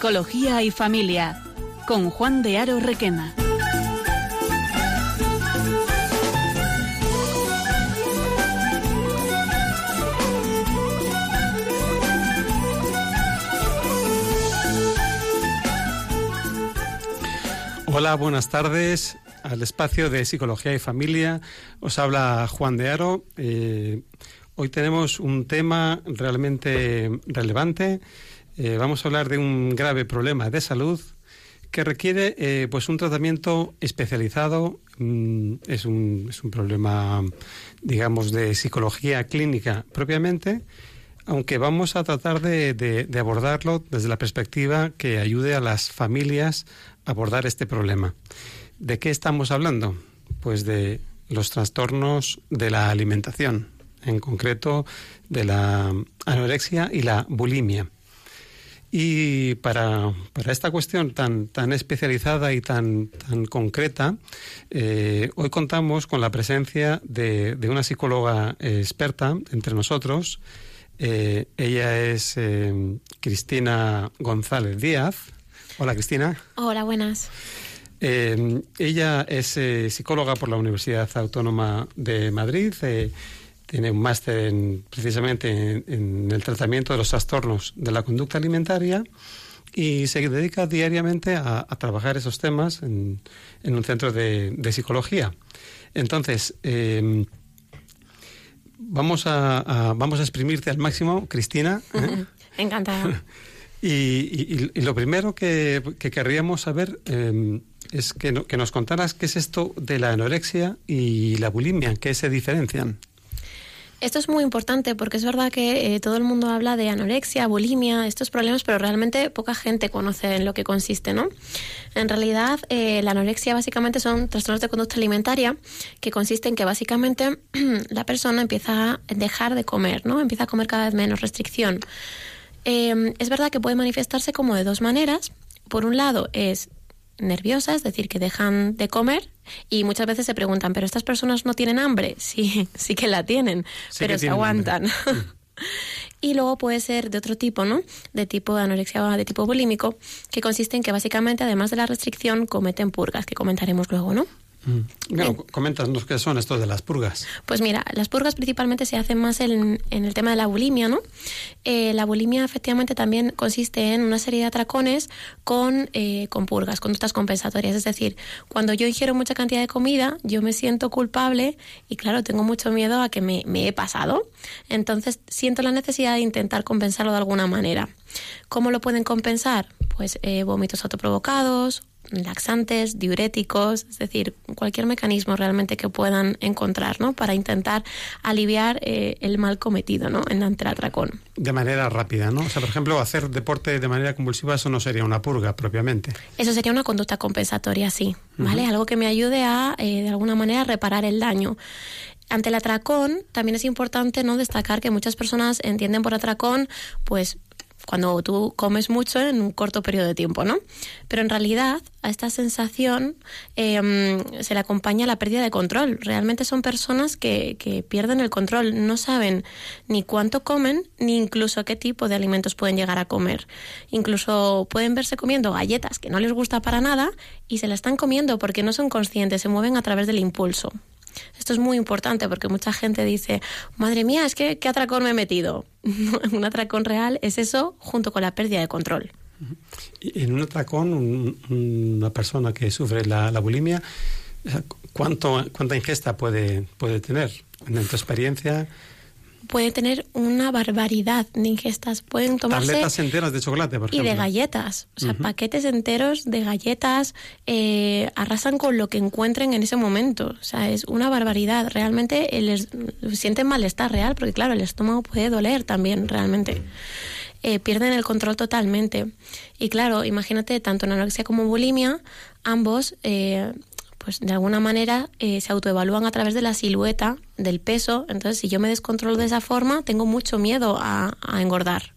Psicología y Familia, con Juan de Aro Requena. Hola, buenas tardes al espacio de Psicología y Familia. Os habla Juan de Aro. Eh, hoy tenemos un tema realmente relevante. Eh, vamos a hablar de un grave problema de salud que requiere eh, pues un tratamiento especializado. Mm, es, un, es un problema, digamos, de psicología clínica propiamente aunque vamos a tratar de, de, abordarlo desde la perspectiva que ayude a las familias a abordar este problema. ¿De qué estamos hablando? Pues de los trastornos de la alimentación, en concreto de la anorexia y la bulimia. Y para, esta cuestión tan, tan especializada y tan, tan concreta, eh, hoy contamos con la presencia de, de una psicóloga experta entre nosotros, eh, ella es eh, Cristina González Díaz. Hola, Cristina. Hola, buenas. Ella es psicóloga por la Universidad Autónoma de Madrid. Tiene un máster precisamente en, el tratamiento de los trastornos de la conducta alimentaria y se dedica diariamente a, trabajar esos temas en, un centro de, de psicología. Entonces, vamos a, vamos a exprimirte al máximo, Cristina. ¿eh? Encantada. y, lo primero que, querríamos saber em, es que, que nos contaras qué es esto de la anorexia y la bulimia, qué se diferencian. Esto es muy importante porque es verdad que eh, todo el mundo habla de anorexia, bulimia, estos problemas, pero realmente poca gente conoce en lo que consiste, ¿no? En realidad, eh, la anorexia básicamente son trastornos de conducta alimentaria que consiste en que básicamente la persona empieza a dejar de comer, ¿no? Empieza a comer cada vez menos, restricción. Eh, es verdad que puede manifestarse como de dos maneras. Por un lado es nerviosa, es decir, que dejan de comer y muchas veces se preguntan, ¿pero estas personas no tienen hambre? Sí, sí que la tienen, pero se aguantan. y luego puede ser de otro tipo, ¿no? De tipo de anorexia de tipo bulímico, que consiste en que básicamente, además de la restricción, cometen purgas, que comentaremos luego, ¿no? Mm. Bueno, coméntanos qué son estos de las purgas. Pues mira, las purgas principalmente se hacen más en, el tema de la bulimia, ¿no? Eh, la bulimia efectivamente también consiste en una serie de atracones con, eh, con purgas, conductas compensatorias. Es decir, cuando yo ingiero mucha cantidad de comida, yo me siento culpable y claro, tengo mucho miedo a que me, me he pasado. Entonces siento la necesidad de intentar compensarlo de alguna manera. ¿Cómo lo pueden compensar? Pues eh, vómitos autoprovocados laxantes, diuréticos, es decir, cualquier mecanismo realmente que puedan encontrar, ¿no? Para intentar aliviar eh, el mal cometido, ¿no? En ante el atracón. De manera rápida, ¿no? O sea, por ejemplo, hacer deporte de manera convulsiva, eso no sería una purga propiamente. Eso sería una conducta compensatoria, sí, ¿vale? Algo que me ayude a, eh, de alguna manera, reparar el daño. Ante el atracón, también es importante no destacar que muchas personas entienden por atracón, pues cuando tú comes mucho en un corto periodo de tiempo, ¿no? Pero en realidad a esta sensación em, se le acompaña la pérdida de control. Realmente son personas que, que pierden el control, no saben ni cuánto comen ni incluso qué tipo de alimentos pueden llegar a comer. Incluso pueden verse comiendo galletas que no les gusta para nada y se la están comiendo porque no son conscientes, se mueven a través del impulso. Esto es muy importante porque mucha gente dice, madre mía, es que qué atracón me he metido. un atracón real es eso junto con la pérdida de control. En un atracón, una persona que sufre la, la bulimia, ¿cuánto, ¿cuánta ingesta puede, puede tener? En tu experiencia, puede tener una barbaridad de ingestas. Pueden tomarse... Tabletas enteras de chocolate, por ejemplo. Y de galletas. O sea, paquetes enteros de galletas eh, arrasan con lo que encuentren en ese momento. O sea, es una barbaridad. Realmente les sienten malestar real, porque claro, el estómago puede doler también, realmente. Eh, pierden el control totalmente. Y claro, imagínate, tanto en anorexia como bulimia, ambos eh, pues de alguna manera eh, se autoevalúan a través de la silueta, del peso. Entonces, si yo me descontrolo de esa forma, tengo mucho miedo a, engordar.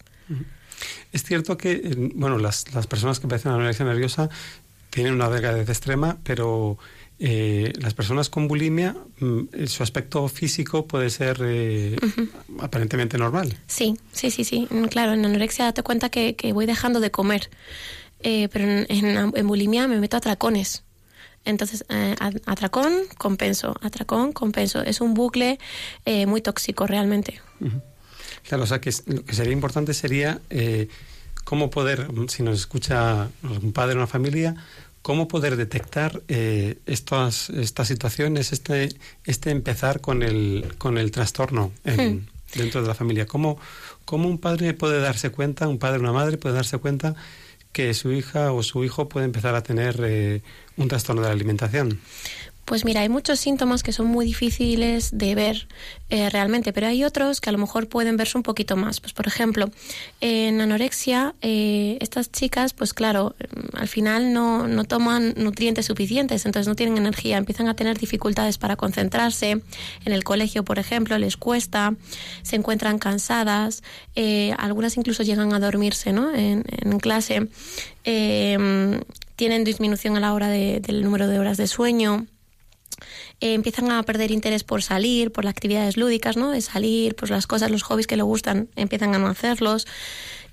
Es cierto que, bueno, las, las personas que padecen anorexia nerviosa tienen una delgadez extrema, pero eh, las personas con bulimia, mm, su aspecto físico puede ser eh, aparentemente normal. Sí, sí, sí, sí. Mm, claro, en anorexia date cuenta que, voy dejando de comer, eh, pero en, en, bulimia me meto a tracones. Entonces, atracón, compenso, atracón, compenso. Es un bucle muy tóxico realmente. Claro, o sea que lo que sería importante sería cómo poder, si nos escucha un padre o una familia, cómo poder detectar eh, estas, estas situaciones, este, este empezar con el, con el trastorno hmm. dentro de la familia. ¿Cómo, ¿Cómo un padre puede darse cuenta, un padre o una madre puede darse cuenta que su hija o su hijo puede empezar a tener eh, un trastorno de la alimentación? Pues mira, hay muchos síntomas que son muy difíciles de ver eh, realmente, pero hay otros que a lo mejor pueden verse un poquito más. Pues por ejemplo, en anorexia, eh, estas chicas, pues claro, mm, al final no, no, toman nutrientes suficientes, entonces no tienen energía, empiezan a tener dificultades para concentrarse. En el colegio, por ejemplo, les cuesta, se encuentran cansadas, eh, algunas incluso llegan a dormirse ¿no? en, en clase. tienen disminución a la hora del número de horas de sueño. Eh, empiezan a perder interés por salir, por las actividades lúdicas, ¿no? De salir, pues las cosas, los hobbies que le gustan, empiezan a no hacerlos.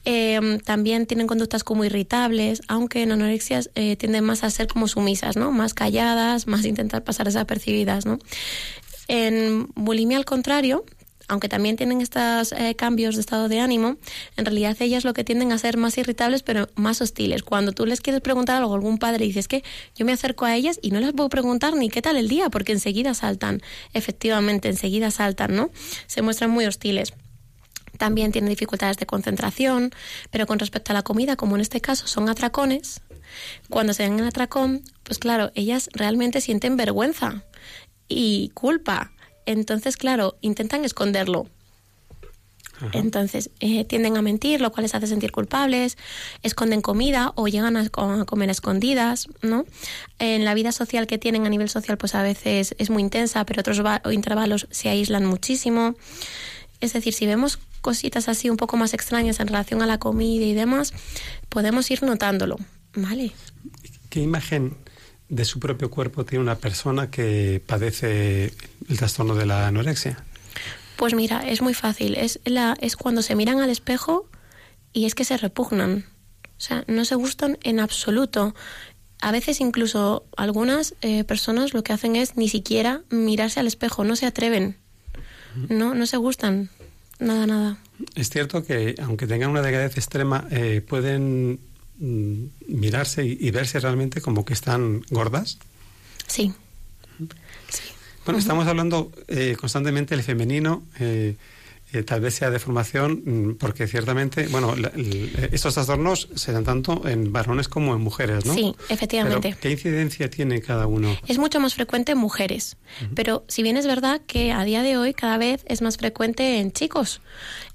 Eh, también tienen conductas como irritables, aunque en anorexias eh, tienden más a ser como sumisas, ¿no? Más calladas, más intentar pasar desapercibidas, ¿no? En bulimia, al contrario, aunque también tienen estos eh, cambios de estado de ánimo, en realidad ellas lo que tienden a ser más irritables pero más hostiles. Cuando tú les quieres preguntar algo a algún padre dices que yo me acerco a ellas y no les puedo preguntar ni qué tal el día porque enseguida saltan, efectivamente, enseguida saltan, ¿no? Se muestran muy hostiles también tienen dificultades de concentración, pero con respecto a la comida, como en este caso son atracones, cuando se ven en atracón, pues claro, ellas realmente sienten vergüenza y culpa entonces, claro, intentan esconderlo. Entonces, eh, tienden a mentir, lo cual les hace sentir culpables, esconden comida o llegan a, comer escondidas, ¿no? En la vida social que tienen a nivel social, pues a veces es muy intensa, pero otros intervalos se aíslan muchísimo. Es decir, si vemos cositas así un poco más extrañas en relación a la comida y demás, podemos ir notándolo, ¿vale? ¿Qué imagen de su propio cuerpo tiene una persona que padece el trastorno de la anorexia? Pues mira, es muy fácil. Es, la, es cuando se miran al espejo y es que se repugnan. O sea, no se gustan en absoluto. A veces incluso algunas eh, personas lo que hacen es ni siquiera mirarse al espejo, no se atreven. No, no se gustan. Nada, nada. Es cierto que aunque tengan una delgadez extrema, eh, pueden Mm, mirarse y, verse realmente como que están gordas? Sí. Bueno, estamos hablando eh, constantemente del femenino. Eh, eh, tal vez sea de formación, mm, porque ciertamente, bueno, estos trastornos se dan tanto en varones como en mujeres, ¿no? Sí, efectivamente. ¿Qué incidencia tiene cada uno? Es mucho más frecuente en mujeres, pero si bien es verdad que a día de hoy cada vez es más frecuente en chicos,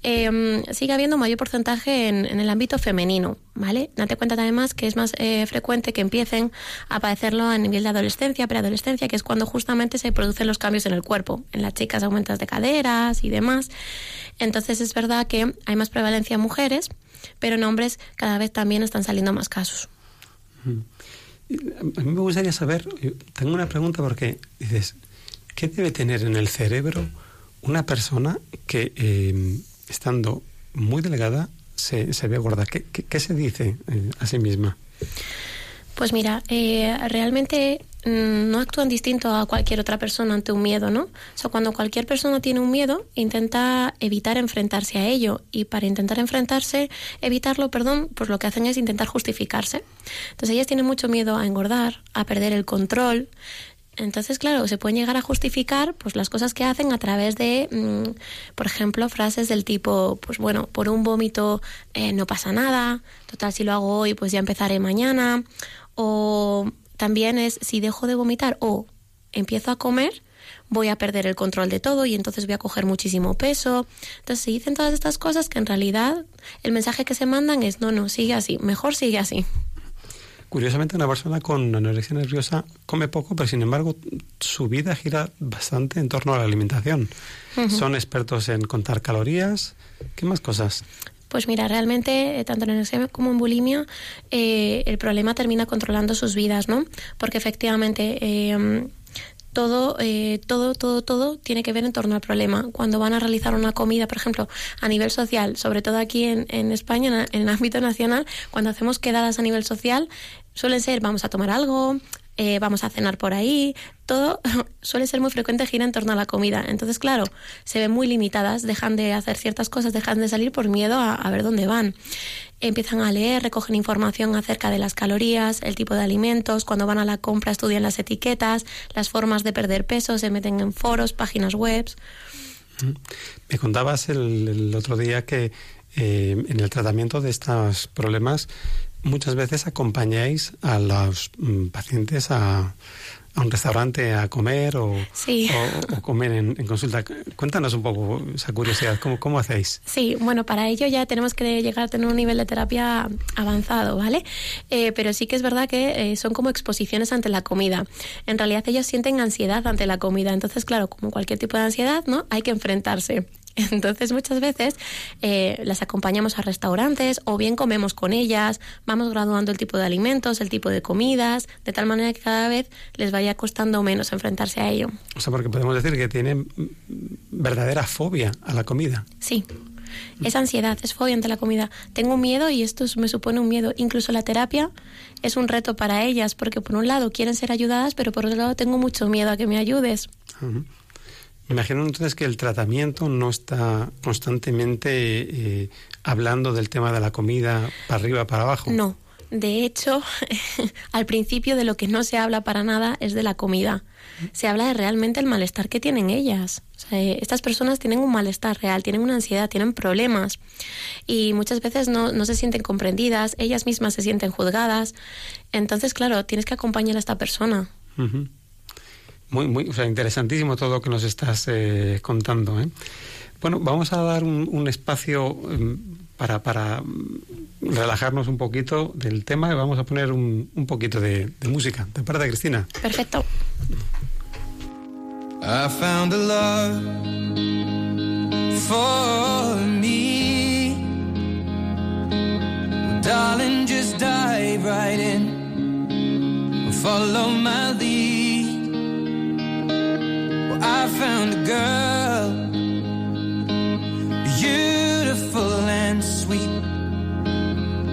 eh, sigue habiendo mayor porcentaje en, el ámbito femenino, ¿vale? Date cuenta además que es más eh, frecuente que empiecen a padecerlo a nivel de adolescencia, preadolescencia, que es cuando justamente se producen los cambios en el cuerpo. En las chicas aumentas de caderas y demás. Entonces es verdad que hay más prevalencia en mujeres, pero en hombres cada vez también están saliendo más casos. A mí me gustaría saber, tengo una pregunta porque dices, ¿qué debe tener en el cerebro una persona que eh, estando muy delgada se, se ve gorda? ¿Qué, qué, se dice eh, a sí misma? Pues mira, eh, realmente mm, no actúan distinto a cualquier otra persona ante un miedo, ¿no? O sea, cuando cualquier persona tiene un miedo, intenta evitar enfrentarse a ello y para intentar enfrentarse, evitarlo, perdón, pues lo que hacen es intentar justificarse. Entonces ellas tienen mucho miedo a engordar, a perder el control, entonces, claro, se pueden llegar a justificar pues las cosas que hacen a través de, mm, por ejemplo, frases del tipo, pues bueno, por un vómito eh, no pasa nada, total si lo hago hoy pues ya empezaré mañana, o también es si dejo de vomitar o empiezo a comer, voy a perder el control de todo y entonces voy a coger muchísimo peso. Entonces se dicen todas estas cosas que en realidad el mensaje que se mandan es no, no, sigue así, mejor sigue así. Curiosamente, una persona con anorexia nerviosa come poco, pero sin embargo su vida gira bastante en torno a la alimentación. Son expertos en contar calorías. ¿Qué más cosas? Pues mira, realmente, eh, tanto en anorexia como en bulimia, eh, el problema termina controlando sus vidas, ¿no? Porque efectivamente... Eh, todo, eh, todo, todo, todo tiene que ver en torno al problema. Cuando van a realizar una comida, por ejemplo, a nivel social, sobre todo aquí en, en España, en, el ámbito nacional, cuando hacemos quedadas a nivel social, suelen ser vamos a tomar algo, eh, vamos a cenar por ahí, todo suele ser muy frecuente gira en torno a la comida. Entonces, claro, se ven muy limitadas, dejan de hacer ciertas cosas, dejan de salir por miedo a, a ver dónde van. Empiezan a leer, recogen información acerca de las calorías, el tipo de alimentos, cuando van a la compra estudian las etiquetas, las formas de perder peso, se meten en foros, páginas web. Me contabas el, el otro día que eh, en el tratamiento de estos problemas muchas veces acompañáis a los mm, pacientes a, a, un restaurante a comer o, sí. o, o comer en, en, consulta. Cuéntanos un poco esa curiosidad, ¿cómo, ¿cómo hacéis? Sí, bueno, para ello ya tenemos que llegar a tener un nivel de terapia avanzado, ¿vale? Eh, pero sí que es verdad que eh, son como exposiciones ante la comida. En realidad ellos sienten ansiedad ante la comida, entonces claro, como cualquier tipo de ansiedad, ¿no? Hay que enfrentarse. Entonces muchas veces eh, las acompañamos a restaurantes o bien comemos con ellas, vamos graduando el tipo de alimentos, el tipo de comidas, de tal manera que cada vez les vaya costando menos enfrentarse a ello. O sea, porque podemos decir que tienen verdadera fobia a la comida. Sí. Es ansiedad, es fobia ante la comida. Tengo miedo y esto me supone un miedo. Incluso la terapia es un reto para ellas, porque por un lado quieren ser ayudadas, pero por otro lado tengo mucho miedo a que me ayudes. Uh -huh. Me imagino entonces que el tratamiento no está constantemente eh, hablando del tema de la comida para arriba, para abajo. No. De hecho, al principio de lo que no se habla para nada es de la comida. Se habla de realmente el malestar que tienen ellas. O sea, estas personas tienen un malestar real, tienen una ansiedad, tienen problemas y muchas veces no, no se sienten comprendidas, ellas mismas se sienten juzgadas. Entonces, claro, tienes que acompañar a esta persona. Uh -huh. Muy, muy, o sea, interesantísimo todo lo que nos estás eh, contando. ¿eh? Bueno, vamos a dar un, un espacio eh, para, para, relajarnos un poquito del tema y vamos a poner un, un poquito de, de, música. ¿Te parece, Cristina? Perfecto. I found a love for me. Darling, just dive right in. Follow my lead. I found a girl, beautiful and sweet.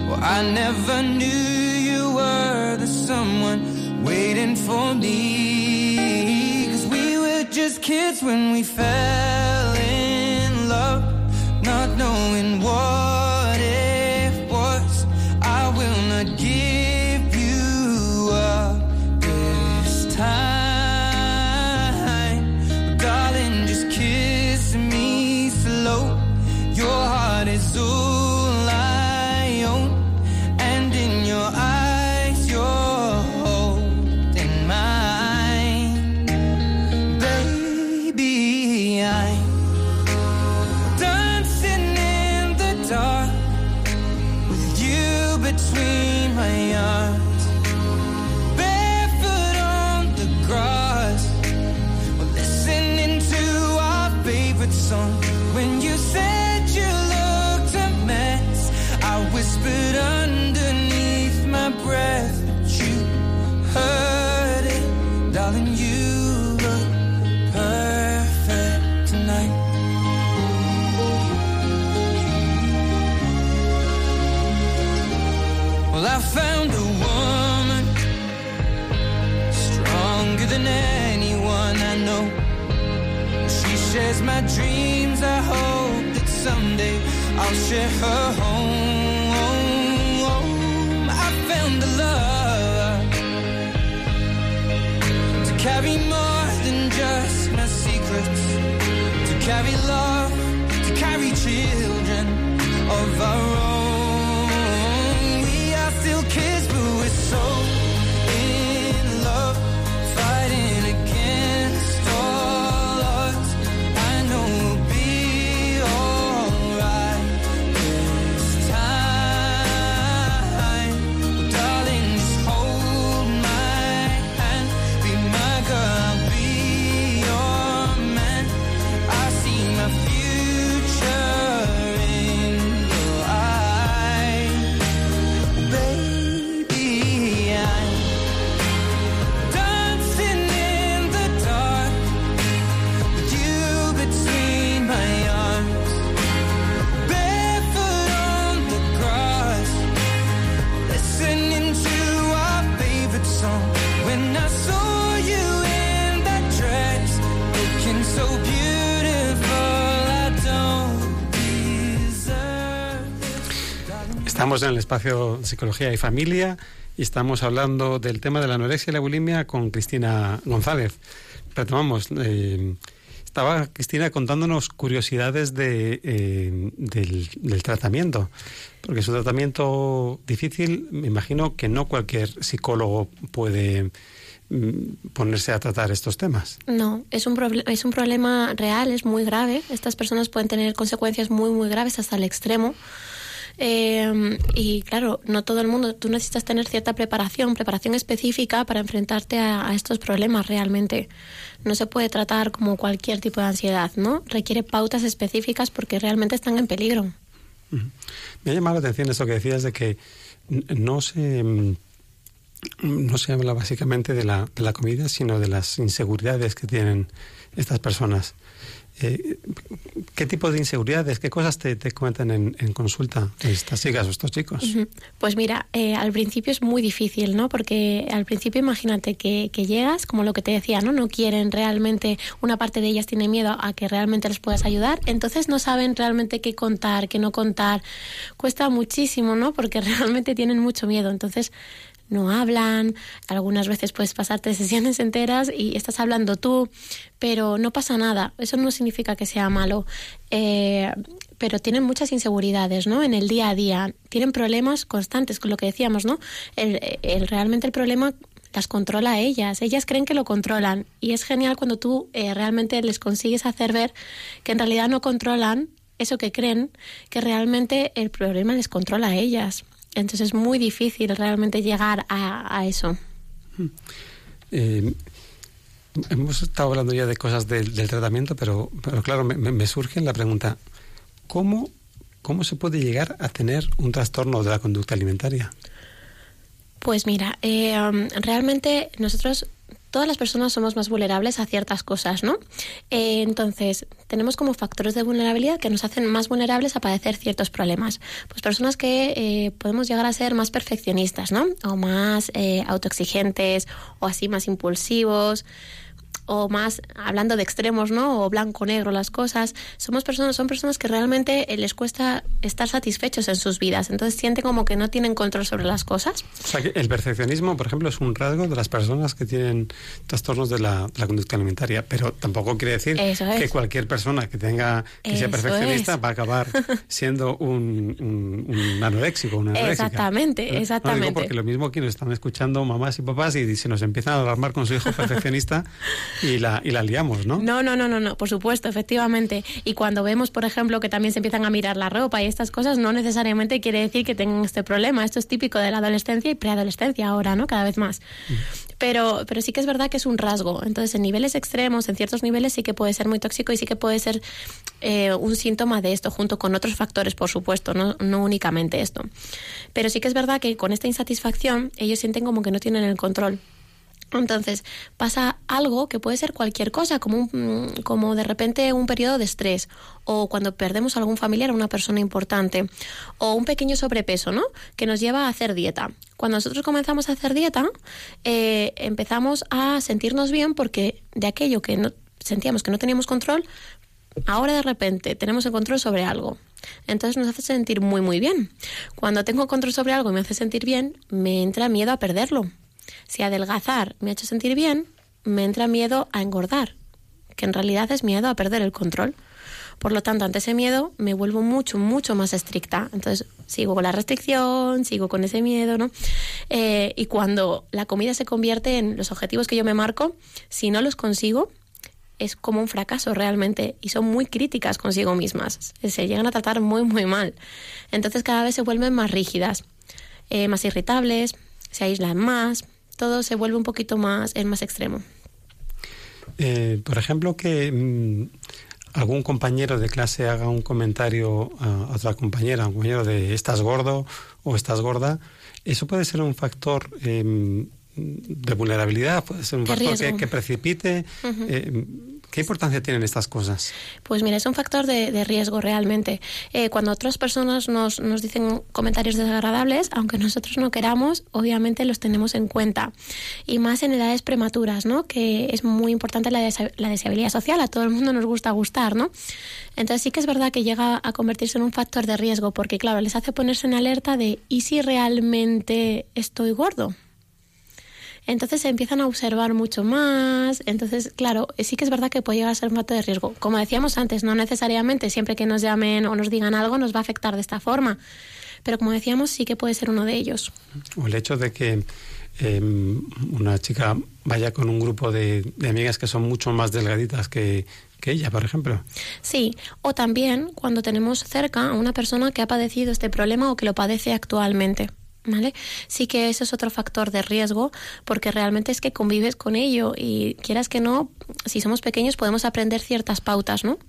Well, I never knew you were the someone waiting for me. Cause we were just kids when we fell in love, not knowing what I found a woman stronger than anyone I know. She shares my dreams. I hope that someday I'll share her home I found a love to carry more than just my secrets, to carry love, to carry children of our own. Estamos en el espacio Psicología y Familia y estamos hablando del tema de la anorexia y la bulimia con Cristina González. Retomamos. Eh, estaba Cristina contándonos curiosidades de, eh, del, tratamiento, porque es un tratamiento difícil. Me imagino que no cualquier psicólogo puede mm, ponerse a tratar estos temas. No, es un, es un problema real, es muy grave. Estas personas pueden tener consecuencias muy, muy graves hasta el extremo. Eh, y claro, no todo el mundo, tú necesitas tener cierta preparación, preparación específica para enfrentarte a, a, estos problemas realmente. No se puede tratar como cualquier tipo de ansiedad, ¿no? Requiere pautas específicas porque realmente están en peligro. Me ha llamado la atención eso que decías de que no se no se habla básicamente de la, de la comida, sino de las inseguridades que tienen estas personas. Eh, ¿Qué tipo de inseguridades, qué cosas te, cuentan en, en, consulta estas chicas o estos chicos? Pues mira, eh, al principio es muy difícil, ¿no? Porque al principio imagínate que, que, llegas, como lo que te decía, ¿no? No quieren realmente, una parte de ellas tiene miedo a que realmente les puedas ayudar, entonces no saben realmente qué contar, qué no contar. Cuesta muchísimo, ¿no? Porque realmente tienen mucho miedo. Entonces no hablan, algunas veces puedes pasarte sesiones enteras y estás hablando tú, pero no pasa nada, eso no significa que sea malo. Eh, pero tienen muchas inseguridades, ¿no? En el día a día, tienen problemas constantes, con lo que decíamos, ¿no? El, realmente el problema las controla ellas. Ellas creen que lo controlan y es genial cuando tú eh, realmente les consigues hacer ver que en realidad no controlan eso que creen, que realmente el problema les controla a ellas. Entonces es muy difícil realmente llegar a, a eso. Eh, hemos estado hablando ya de cosas del, del tratamiento, pero, pero claro, me, me, surge la pregunta, ¿cómo, ¿cómo se puede llegar a tener un trastorno de la conducta alimentaria? Pues mira, eh, um, realmente nosotros todas las personas somos más vulnerables a ciertas cosas, ¿no? Eh, entonces, tenemos como factores de vulnerabilidad que nos hacen más vulnerables a padecer ciertos problemas. Pues personas que eh, podemos llegar a ser más perfeccionistas, ¿no? O más eh, autoexigentes, o así más impulsivos o más hablando de extremos, ¿no? O blanco-negro las cosas. Somos personas, son personas que realmente les cuesta estar satisfechos en sus vidas. Entonces sienten como que no tienen control sobre las cosas. O sea, que el perfeccionismo, por ejemplo, es un rasgo de las personas que tienen trastornos de la, de la conducta alimentaria. Pero tampoco quiere decir es. que cualquier persona que tenga que sea perfeccionista es. va a acabar siendo un, un, un anoréxico, una anoréxica. Exactamente, exactamente. No, digo porque lo mismo que nos están escuchando mamás y papás y se nos empiezan a alarmar con su hijo perfeccionista y la, y la liamos, ¿no? No, no, no, no, no, por supuesto, efectivamente. Y cuando vemos, por ejemplo, que también se empiezan a mirar la ropa y estas cosas, no necesariamente quiere decir que tengan este problema. Esto es típico de la adolescencia y preadolescencia ahora, ¿no? Cada vez más. Mm. Pero, pero sí que es verdad que es un rasgo. Entonces, en niveles extremos, en ciertos niveles, sí que puede ser muy tóxico y sí que puede ser eh, un síntoma de esto, junto con otros factores, por supuesto, no, no únicamente esto. Pero sí que es verdad que con esta insatisfacción, ellos sienten como que no tienen el control entonces pasa algo que puede ser cualquier cosa, como, un, como de repente un periodo de estrés, o cuando perdemos a algún familiar o una persona importante, o un pequeño sobrepeso, ¿no? Que nos lleva a hacer dieta. Cuando nosotros comenzamos a hacer dieta, eh, empezamos a sentirnos bien porque de aquello que no, sentíamos que no teníamos control, ahora de repente tenemos el control sobre algo. Entonces nos hace sentir muy, muy bien. Cuando tengo control sobre algo y me hace sentir bien, me entra miedo a perderlo si adelgazar me ha hecho sentir bien, me entra miedo a engordar, que en realidad es miedo a perder el control. Por lo tanto, ante ese miedo me vuelvo mucho, mucho más estricta. Entonces, sigo con la restricción, sigo con ese miedo, ¿no? Eh, y cuando la comida se convierte en los objetivos que yo me marco, si no los consigo, es como un fracaso realmente y son muy críticas consigo mismas. Se llegan a tratar muy, muy mal. Entonces, cada vez se vuelven más rígidas, eh, más irritables, se aíslan más, todo se vuelve un poquito más, es más extremo. Eh, por ejemplo, que mmm, algún compañero de clase haga un comentario a otra compañera, un compañero de estás gordo o estás gorda, eso puede ser un factor eh, de vulnerabilidad, puede ser un factor que, que, precipite. Uh -huh. eh, ¿Qué importancia tienen estas cosas? Pues mira, es un factor de, riesgo realmente. Eh, cuando otras personas nos, nos dicen comentarios desagradables, aunque nosotros no queramos, obviamente los tenemos en cuenta. Y más en edades prematuras, ¿no? Que es muy importante la, desa- la deseabilidad social. A todo el mundo nos gusta gustar, ¿no? Entonces sí que es verdad que llega a convertirse en un factor de riesgo, porque claro, les hace ponerse en alerta de ¿y si realmente estoy gordo? Entonces se empiezan a observar mucho más. Entonces, claro, sí que es verdad que puede llegar a ser un factor de riesgo. Como decíamos antes, no necesariamente siempre que nos llamen o nos digan algo nos va a afectar de esta forma. Pero como decíamos, sí que puede ser uno de ellos. O el hecho de que eh, una chica vaya con un grupo de, de amigas que son mucho más delgaditas que, que ella, por ejemplo. Sí, o también cuando tenemos cerca a una persona que ha padecido este problema o que lo padece actualmente. ¿Vale? Sí que ese es otro factor de riesgo porque realmente es que convives con ello y quieras que no, si somos pequeños podemos aprender ciertas pautas, ¿no?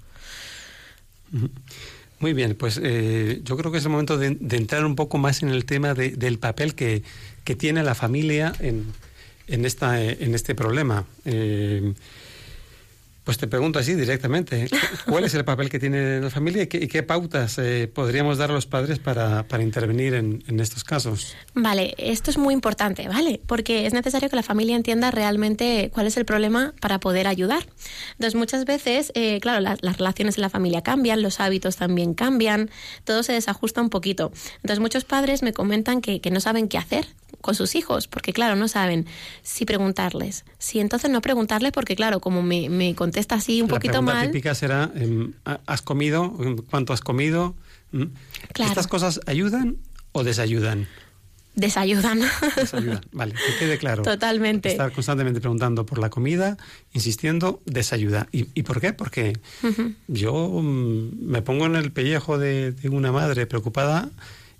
Muy bien, pues eh, yo creo que es el momento de, entrar un poco más en el tema de- del papel que, que tiene la familia en, en, esta, en este problema. Eh, pues te pregunto así directamente, ¿cuál es el papel que tiene la familia y qué, pautas eh, podríamos dar los padres para, para intervenir en, estos casos? Vale, esto es muy importante, ¿vale? Porque es necesario que la familia entienda realmente cuál es el problema para poder ayudar. Entonces, muchas veces, eh, claro, la- las relaciones en la familia cambian, los hábitos también cambian, todo se desajusta un poquito. Entonces, muchos padres me comentan que, que no saben qué hacer con sus hijos, porque claro, no saben si preguntarles, si entonces no preguntarles, porque claro, como me, me contesta así un la poquito pregunta mal, típica será, em, ¿has comido? ¿Cuánto has comido? Claro. ¿Estas cosas ayudan o desayudan? desayudan. Desayudan, vale, que quede claro. Totalmente. Estar constantemente preguntando por la comida, insistiendo, desayuda. ¿Y, y por qué? Porque yo mm, me pongo en el pellejo de, de una madre preocupada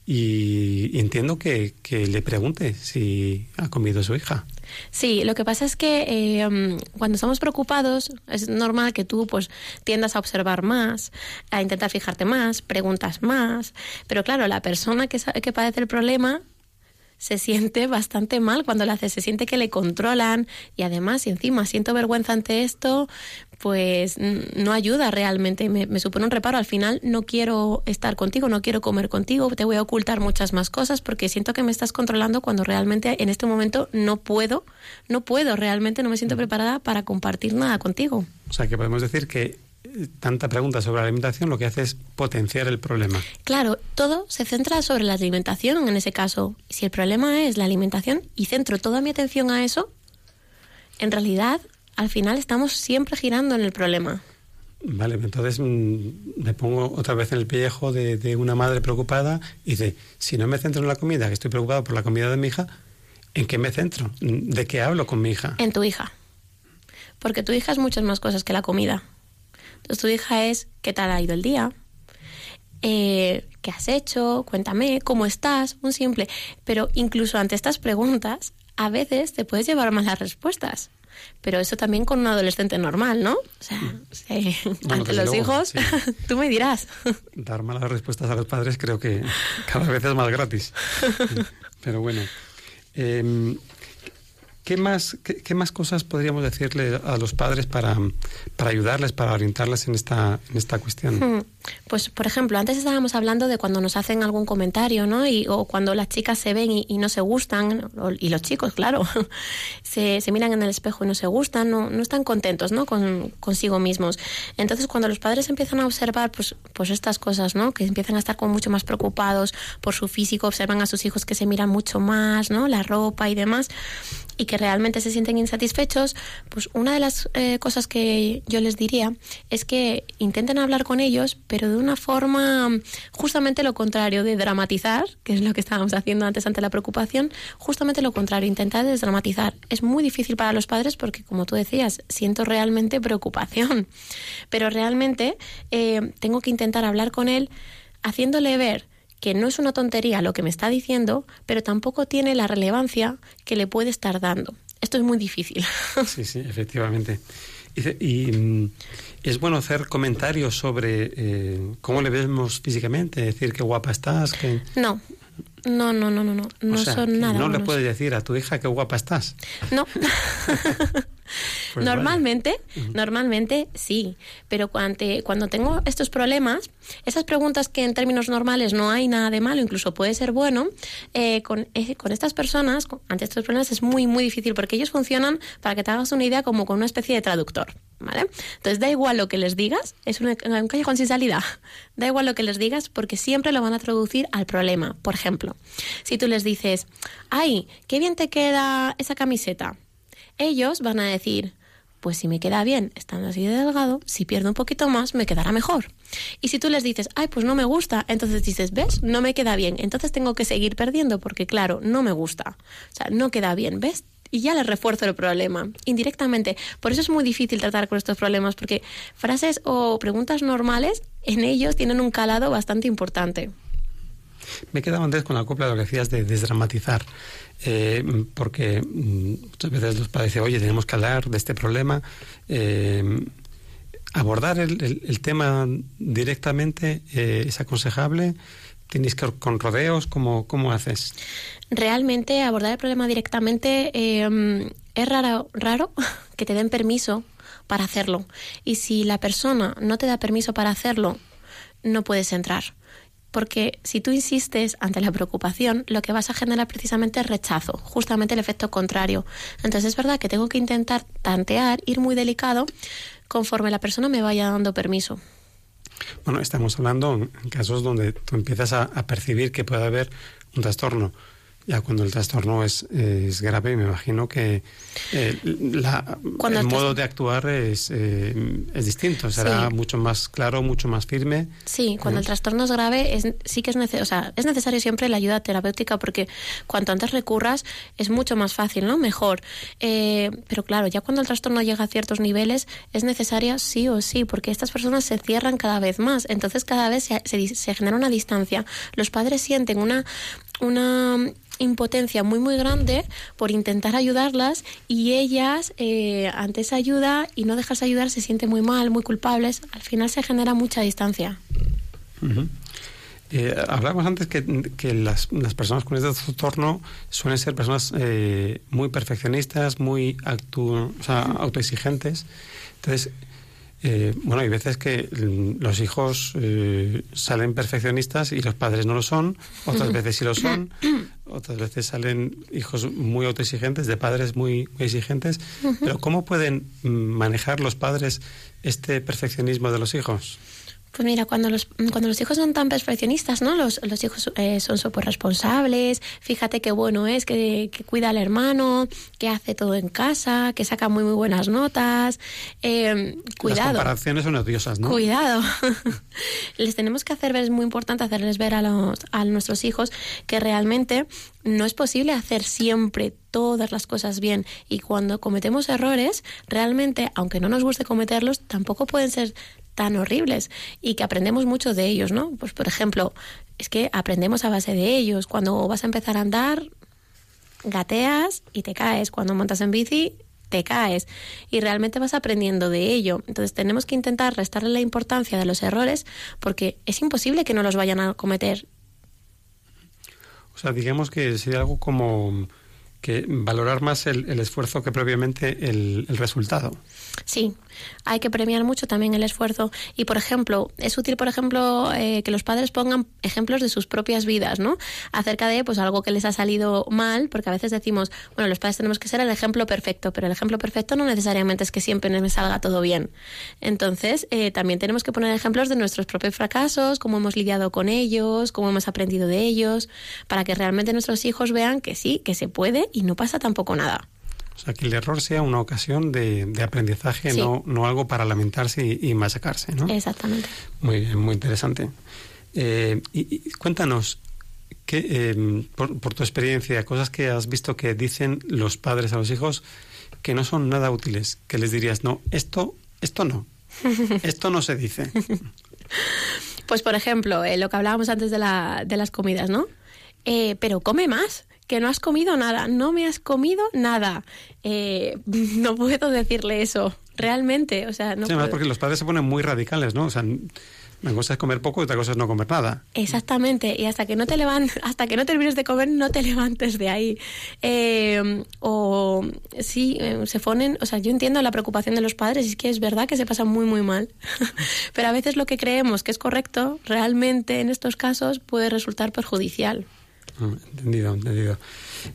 y, y entiendo que, que le pregunte si ha comido su hija. Sí, lo que pasa es que eh, mm, cuando estamos preocupados es normal que tú pues tiendas a observar más, a intentar fijarte más, preguntas más, pero claro, la persona que, que padece el problema se siente bastante mal cuando lo hace, se siente que le controlan y además, si encima siento vergüenza ante esto, pues no ayuda realmente, me, me supone un reparo. Al final no quiero estar contigo, no quiero comer contigo, te voy a ocultar muchas más cosas porque siento que me estás controlando cuando realmente en este momento no puedo, no puedo, realmente no me siento preparada para compartir nada contigo. O sea, que podemos decir que eh, tanta pregunta sobre la alimentación lo que hace es potenciar el problema. Claro, todo se centra sobre la alimentación en ese caso. Si el problema es la alimentación y centro toda mi atención a eso, en realidad al final estamos siempre girando en el problema. Vale, entonces mm, me pongo otra vez en el pellejo de, de una madre preocupada y dice, si no me centro en la comida, que estoy preocupado por la comida de mi hija, ¿en qué me centro? ¿De qué hablo con mi hija? En tu hija. Porque tu hija es muchas más cosas que la comida. Entonces tu hija es qué tal ha ido el día, Eh, qué has hecho, cuéntame, cómo estás, un simple. Pero incluso ante estas preguntas, a veces te puedes llevar malas respuestas. Pero eso también con un adolescente normal, ¿no? O sea, sí, Bueno, ante los luego, hijos, sí. tú me dirás. Dar malas respuestas a los padres creo que cada vez es más gratis. Pero bueno, em, ¿qué, más, qué, qué más cosas podríamos decirle a los padres para, para ayudarles, para orientarles en esta, en esta cuestión? Pues, por ejemplo, antes estábamos hablando de cuando nos hacen algún comentario, ¿no? Y, o cuando las chicas se ven y, no se gustan, y los chicos, claro, se, se miran en el espejo y no se gustan, no, no están contentos, ¿no? Con, consigo mismos. Entonces, cuando los padres empiezan a observar, pues, pues estas cosas, ¿no? Que empiezan a estar como mucho más preocupados por su físico, observan a sus hijos que se miran mucho más, ¿no? La ropa y demás, y que realmente se sienten insatisfechos, pues una de las eh, cosas que yo les diría es que intenten hablar con ellos, de una forma justamente lo contrario de dramatizar, que es lo que estábamos haciendo antes ante la preocupación, justamente lo contrario, intentar desdramatizar. Es muy difícil para los padres porque, como tú decías, siento realmente preocupación, pero realmente eh, tengo que intentar hablar con él haciéndole ver que no es una tontería lo que me está diciendo, pero tampoco tiene la relevancia que le puede estar dando. Esto es muy difícil. Sí, sí, efectivamente. Y, mm, es bueno hacer comentarios sobre eh, cómo le vemos físicamente, decir qué guapa estás, que No, no, no, no, no, no, no o sea, son nada. no le puedes decir a tu hija qué guapa estás. No. Pues normalmente, normalmente sí, pero cuando, cuando tengo estos problemas, esas preguntas que en términos normales no hay nada de malo, incluso puede ser bueno, eh, con, eh, con estas personas, con- ante estos problemas es muy, muy difícil porque ellos funcionan, para que te hagas una idea, como con una especie de traductor. ¿Vale? Entonces da igual lo que les digas, es un, un callejón sin salida. Da igual lo que les digas porque siempre lo van a traducir al problema. Por ejemplo, si tú les dices, ay, qué bien te queda esa camiseta, ellos van a decir, pues si me queda bien estando así de delgado, si pierdo un poquito más me quedará mejor. Y si tú les dices, ay, pues no me gusta, entonces dices, ¿ves? No me queda bien, entonces tengo que seguir perdiendo porque claro, no me gusta. O sea, no queda bien, ¿ves? Y ya les refuerzo el problema, indirectamente. Por eso es muy difícil tratar con estos problemas, porque frases o preguntas normales en ellos tienen un calado bastante importante. Me he quedado antes con la copla de lo que decías de desdramatizar, eh, porque mm, muchas veces los padres dicen, oye, tenemos que hablar de este problema. eh, abordar el, el- tema directamente eh, es aconsejable. ¿Tienes que con rodeos? ¿Cómo, cómo haces? realmente abordar el problema directamente eh, es raro, raro que te den permiso para hacerlo. Y si la persona no te da permiso para hacerlo, no puedes entrar. Porque si tú insistes ante la preocupación, lo que vas a generar precisamente es rechazo, justamente el efecto contrario. Entonces es verdad que tengo que intentar tantear, ir muy delicado, conforme la persona me vaya dando permiso. Bueno, estamos hablando en casos donde tú empiezas a, a percibir que puede haber un trastorno. Ya cuando el trastorno es, es grave, me imagino que eh, la- Cuando el el modo de actuar es, eh, es distinto. Será Sí. mucho más claro, mucho más firme. Sí, cuando el trastorno es grave, es, sí que es, nece- o sea, es necesario siempre la ayuda terapéutica porque cuanto antes recurras es mucho más fácil, ¿no? Mejor. Eh, pero claro, ya cuando el trastorno llega a ciertos niveles es necesaria sí o sí, porque estas personas se cierran cada vez más. Entonces cada vez se, se se genera una distancia. Los padres sienten una, una impotencia muy muy grande por intentar ayudarlas y ellas eh, ante esa ayuda y no dejarse ayudar se sienten muy mal, muy culpables. Al final se genera mucha distancia. Ujú. Eh, hablábamos antes que, las, personas con este trastorno suelen ser personas eh, muy perfeccionistas, muy actu- o autoexigentes. Entonces, eh, bueno, hay veces que mm, los hijos eh, salen perfeccionistas y los padres no lo son, otras veces sí lo son, otras veces salen hijos muy autoexigentes de padres muy, muy exigentes. Pero ¿cómo pueden mm, manejar los padres este perfeccionismo de los hijos? Pues mira, cuando los, cuando los hijos son tan perfeccionistas, ¿no? Los, los hijos eh, son súper responsables, fíjate qué bueno es, que, que cuida al hermano, que hace todo en casa, que saca muy, muy buenas notas. Eh, Las cuidado. comparaciones son odiosas, ¿no? Cuidado. Les tenemos que hacer ver, es muy importante hacerles ver a, los, a nuestros hijos que realmente no es posible hacer siempre todas las cosas bien. Y cuando cometemos errores, realmente, aunque no nos guste cometerlos, tampoco pueden ser tan horribles y que aprendemos mucho de ellos, ¿no? Pues por ejemplo, es que aprendemos a base de ellos. Cuando vas a empezar a andar, gateas y te caes. Cuando montas en bici, te caes y realmente vas aprendiendo de ello. Entonces tenemos que intentar restarle la importancia de los errores porque es imposible que no los vayan a cometer. O sea, digamos que sería algo como que valorar más el, el esfuerzo que propiamente el, el resultado. Sí, hay que premiar mucho también el esfuerzo y, por ejemplo, es útil, por ejemplo, eh, que los padres pongan ejemplos de sus propias vidas, ¿no? Acerca de, pues, algo que les ha salido mal, porque a veces decimos, bueno, los padres tenemos que ser el ejemplo perfecto, pero el ejemplo perfecto no necesariamente es que siempre me salga todo bien. Entonces, eh, también tenemos que poner ejemplos de nuestros propios fracasos, cómo hemos lidiado con ellos, cómo hemos aprendido de ellos, para que realmente nuestros hijos vean que sí, que se puede y no pasa tampoco nada. O sea, que el error sea una ocasión de, de aprendizaje, Sí. no, no algo para lamentarse y, y machacarse, ¿no? Exactamente. Muy bien, muy interesante. Eh, y, y cuéntanos, ¿qué, eh, por, por tu experiencia, cosas que has visto que dicen los padres a los hijos que no son nada útiles, que les dirías, no, esto, esto no, esto no se dice. Pues, por ejemplo, eh, lo que hablábamos antes de, la, de las comidas, ¿no? Eh, pero come más, que no has comido nada, no me has comido nada. Eh, no puedo decirle eso. realmente, o sea, no Sí, además puedo- porque los padres se ponen muy radicales, ¿no? O sea, una cosa es comer poco y otra cosa es no comer nada. Exactamente, y hasta que no te levantes, hasta que no termines de comer, no te levantes de ahí. Eh, o sí, eh, se ponen, o sea, yo entiendo la preocupación de los padres, y es que es verdad que se pasan muy, muy mal. Pero a veces lo que creemos que es correcto, realmente en estos casos puede resultar perjudicial. Entendido, entendido.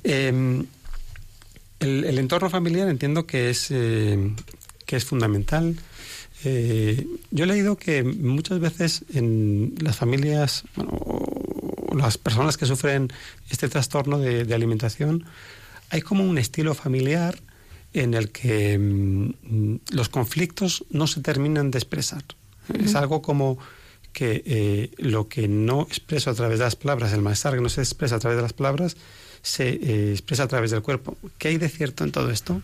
Eh, el, el entorno familiar entiendo que es, eh, que es fundamental. Eh, yo he leído que muchas veces en las familias, bueno, o las personas que sufren este trastorno de, de alimentación, hay como un estilo familiar en el que mm, los conflictos no se terminan de expresar. Es algo como que eh, lo que no expreso a través de las palabras, el malestar que no se expresa a través de las palabras, se eh, expresa a través del cuerpo. ¿Qué hay de cierto en todo esto?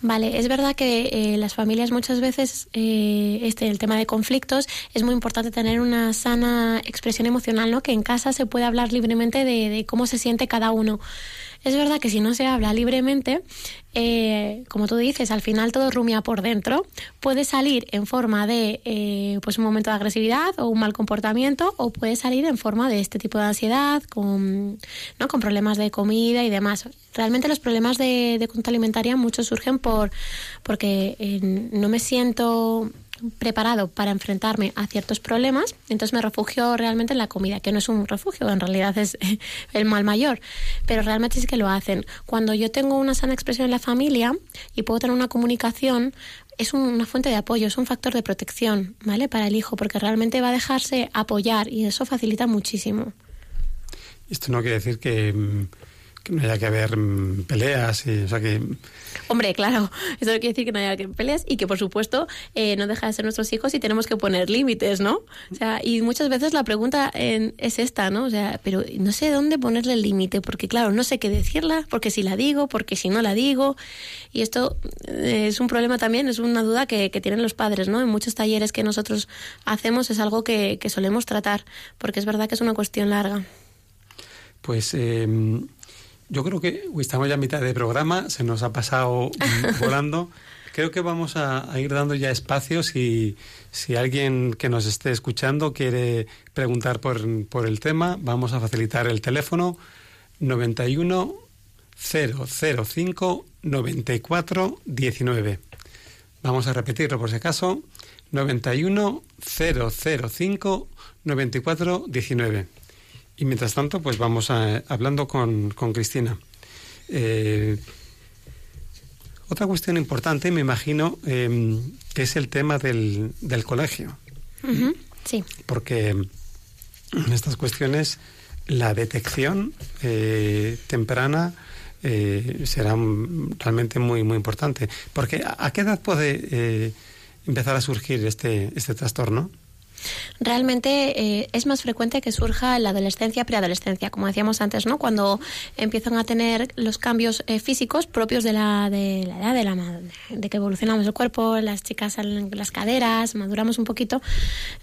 Vale, es verdad que eh, las familias muchas veces, eh, este, el tema de conflictos, es muy importante tener una sana expresión emocional, ¿no? Que en casa se puede hablar libremente de, de cómo se siente cada uno. Es verdad que si no se habla libremente, eh, como tú dices, al final todo rumia por dentro. Puede salir en forma de eh, pues un momento de agresividad o un mal comportamiento, o puede salir en forma de este tipo de ansiedad, con, ¿no? con problemas de comida y demás. Realmente los problemas de, de alimentaria muchos surgen por porque eh, no me siento preparado para enfrentarme a ciertos problemas, entonces me refugio realmente en la comida, que no es un refugio, en realidad es el mal mayor, pero realmente sí que lo hacen. Cuando yo tengo una sana expresión en la familia y puedo tener una comunicación, es un- una fuente de apoyo, es un factor de protección, ¿vale? Para el hijo, porque realmente va a dejarse apoyar y eso facilita muchísimo. Esto no quiere decir que, mm, que no haya que haber mm, peleas, y, o sea que Hombre, claro, eso no quiere decir que no haya que peleas y que, por supuesto, eh, no deja de ser nuestros hijos y tenemos que poner límites, ¿no? O sea, y muchas veces la pregunta en- es esta, ¿no? O sea, pero no sé dónde ponerle el límite, porque, claro, no sé qué decirla, porque si la digo, porque si no la digo. Y esto eh, es un problema también, es una duda que, que tienen los padres, ¿no? En muchos talleres que nosotros hacemos es algo que, que solemos tratar, porque es verdad que es una cuestión larga. Pues eh, yo creo que estamos ya a mitad de programa, se nos ha pasado volando. Creo que vamos a, a ir dando ya espacio si, si alguien que nos esté escuchando quiere preguntar por, por el tema, vamos a facilitar el teléfono 91 005 94 19. Vamos a repetirlo por si acaso. 91 005 94 19. Y mientras tanto, pues vamos a, hablando con, con Cristina. Eh, otra cuestión importante, me imagino, eh, que es el tema del, del colegio, Sí. porque en estas cuestiones la detección eh, temprana eh, será realmente muy muy importante. Porque ¿a, a qué edad puede empezar a surgir este, este trastorno? Realmente eh, es más frecuente que surja la adolescencia, preadolescencia, como decíamos antes, ¿no? Cuando empiezan a tener los cambios eh, físicos propios de la, de la edad, de, la, de que evolucionamos el cuerpo, las chicas salen las caderas, maduramos un poquito.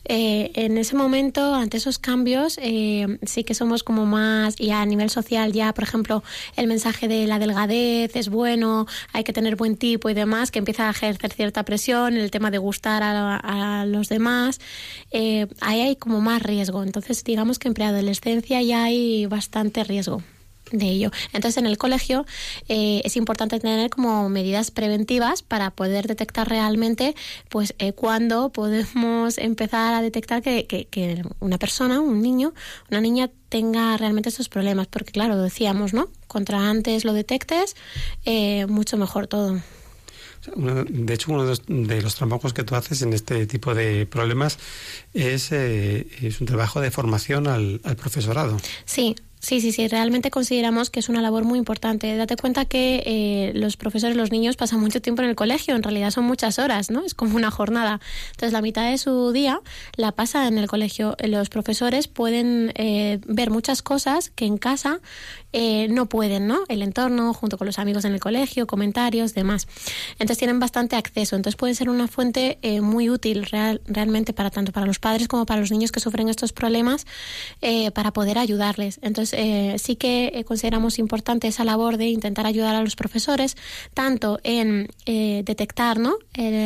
Eh, en ese momento, ante esos cambios, eh, sí que somos como más, y a nivel social ya, por ejemplo, el mensaje de la delgadez es bueno, hay que tener buen tipo y demás, que empieza a ejercer cierta presión, el tema de gustar a, a los demás eh, ahí hay como más riesgo. Entonces, digamos que en preadolescencia ya hay bastante riesgo de ello. Entonces, en el colegio eh, es importante tener como medidas preventivas para poder detectar realmente, pues, eh, cuándo podemos empezar a detectar que, una persona, un niño, una niña tenga realmente estos problemas. Porque, claro, decíamos, ¿no? Contra antes lo detectes, eh, mucho mejor todo. De hecho, uno de los, trabajos que tú haces en este tipo de problemas es, eh, es un trabajo de formación al, al profesorado. Sí, sí, sí, sí. Realmente consideramos que es una labor muy importante. Date cuenta que eh, los profesores, los niños pasan mucho tiempo en el colegio. En realidad son muchas horas, ¿no? Es como una jornada. Entonces la mitad de su día la pasa en el colegio. Los profesores pueden eh, ver muchas cosas que en casa eh, no pueden, ¿no? El entorno, junto con los amigos en el colegio, comentarios, demás. Entonces tienen bastante acceso. Entonces puede ser una fuente eh, muy útil real- realmente para tanto para los padres como para los niños que sufren estos problemas eh, para poder ayudarles. Entonces eh, sí que consideramos importante esa labor de intentar ayudar a los profesores, tanto en detectar ¿no?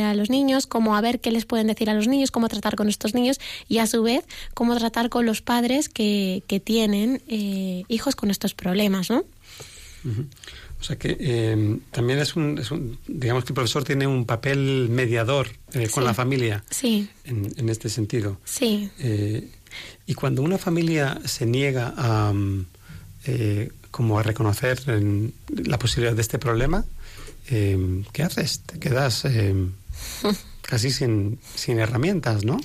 A los niños, como a ver qué les pueden decir a los niños, cómo tratar con estos niños y a su vez cómo tratar con los padres que, que tienen hijos con estos problemas, ¿no? O sea que eh, también es un, es un- digamos que el profesor tiene un papel mediador eh, con la familia Sí, en, en este sentido. sí. Eh, y cuando una familia se niega a, mm, eh, como a reconocer en, la posibilidad de este problema, eh, ¿qué haces? Te quedas casi sin, sin herramientas, ¿no?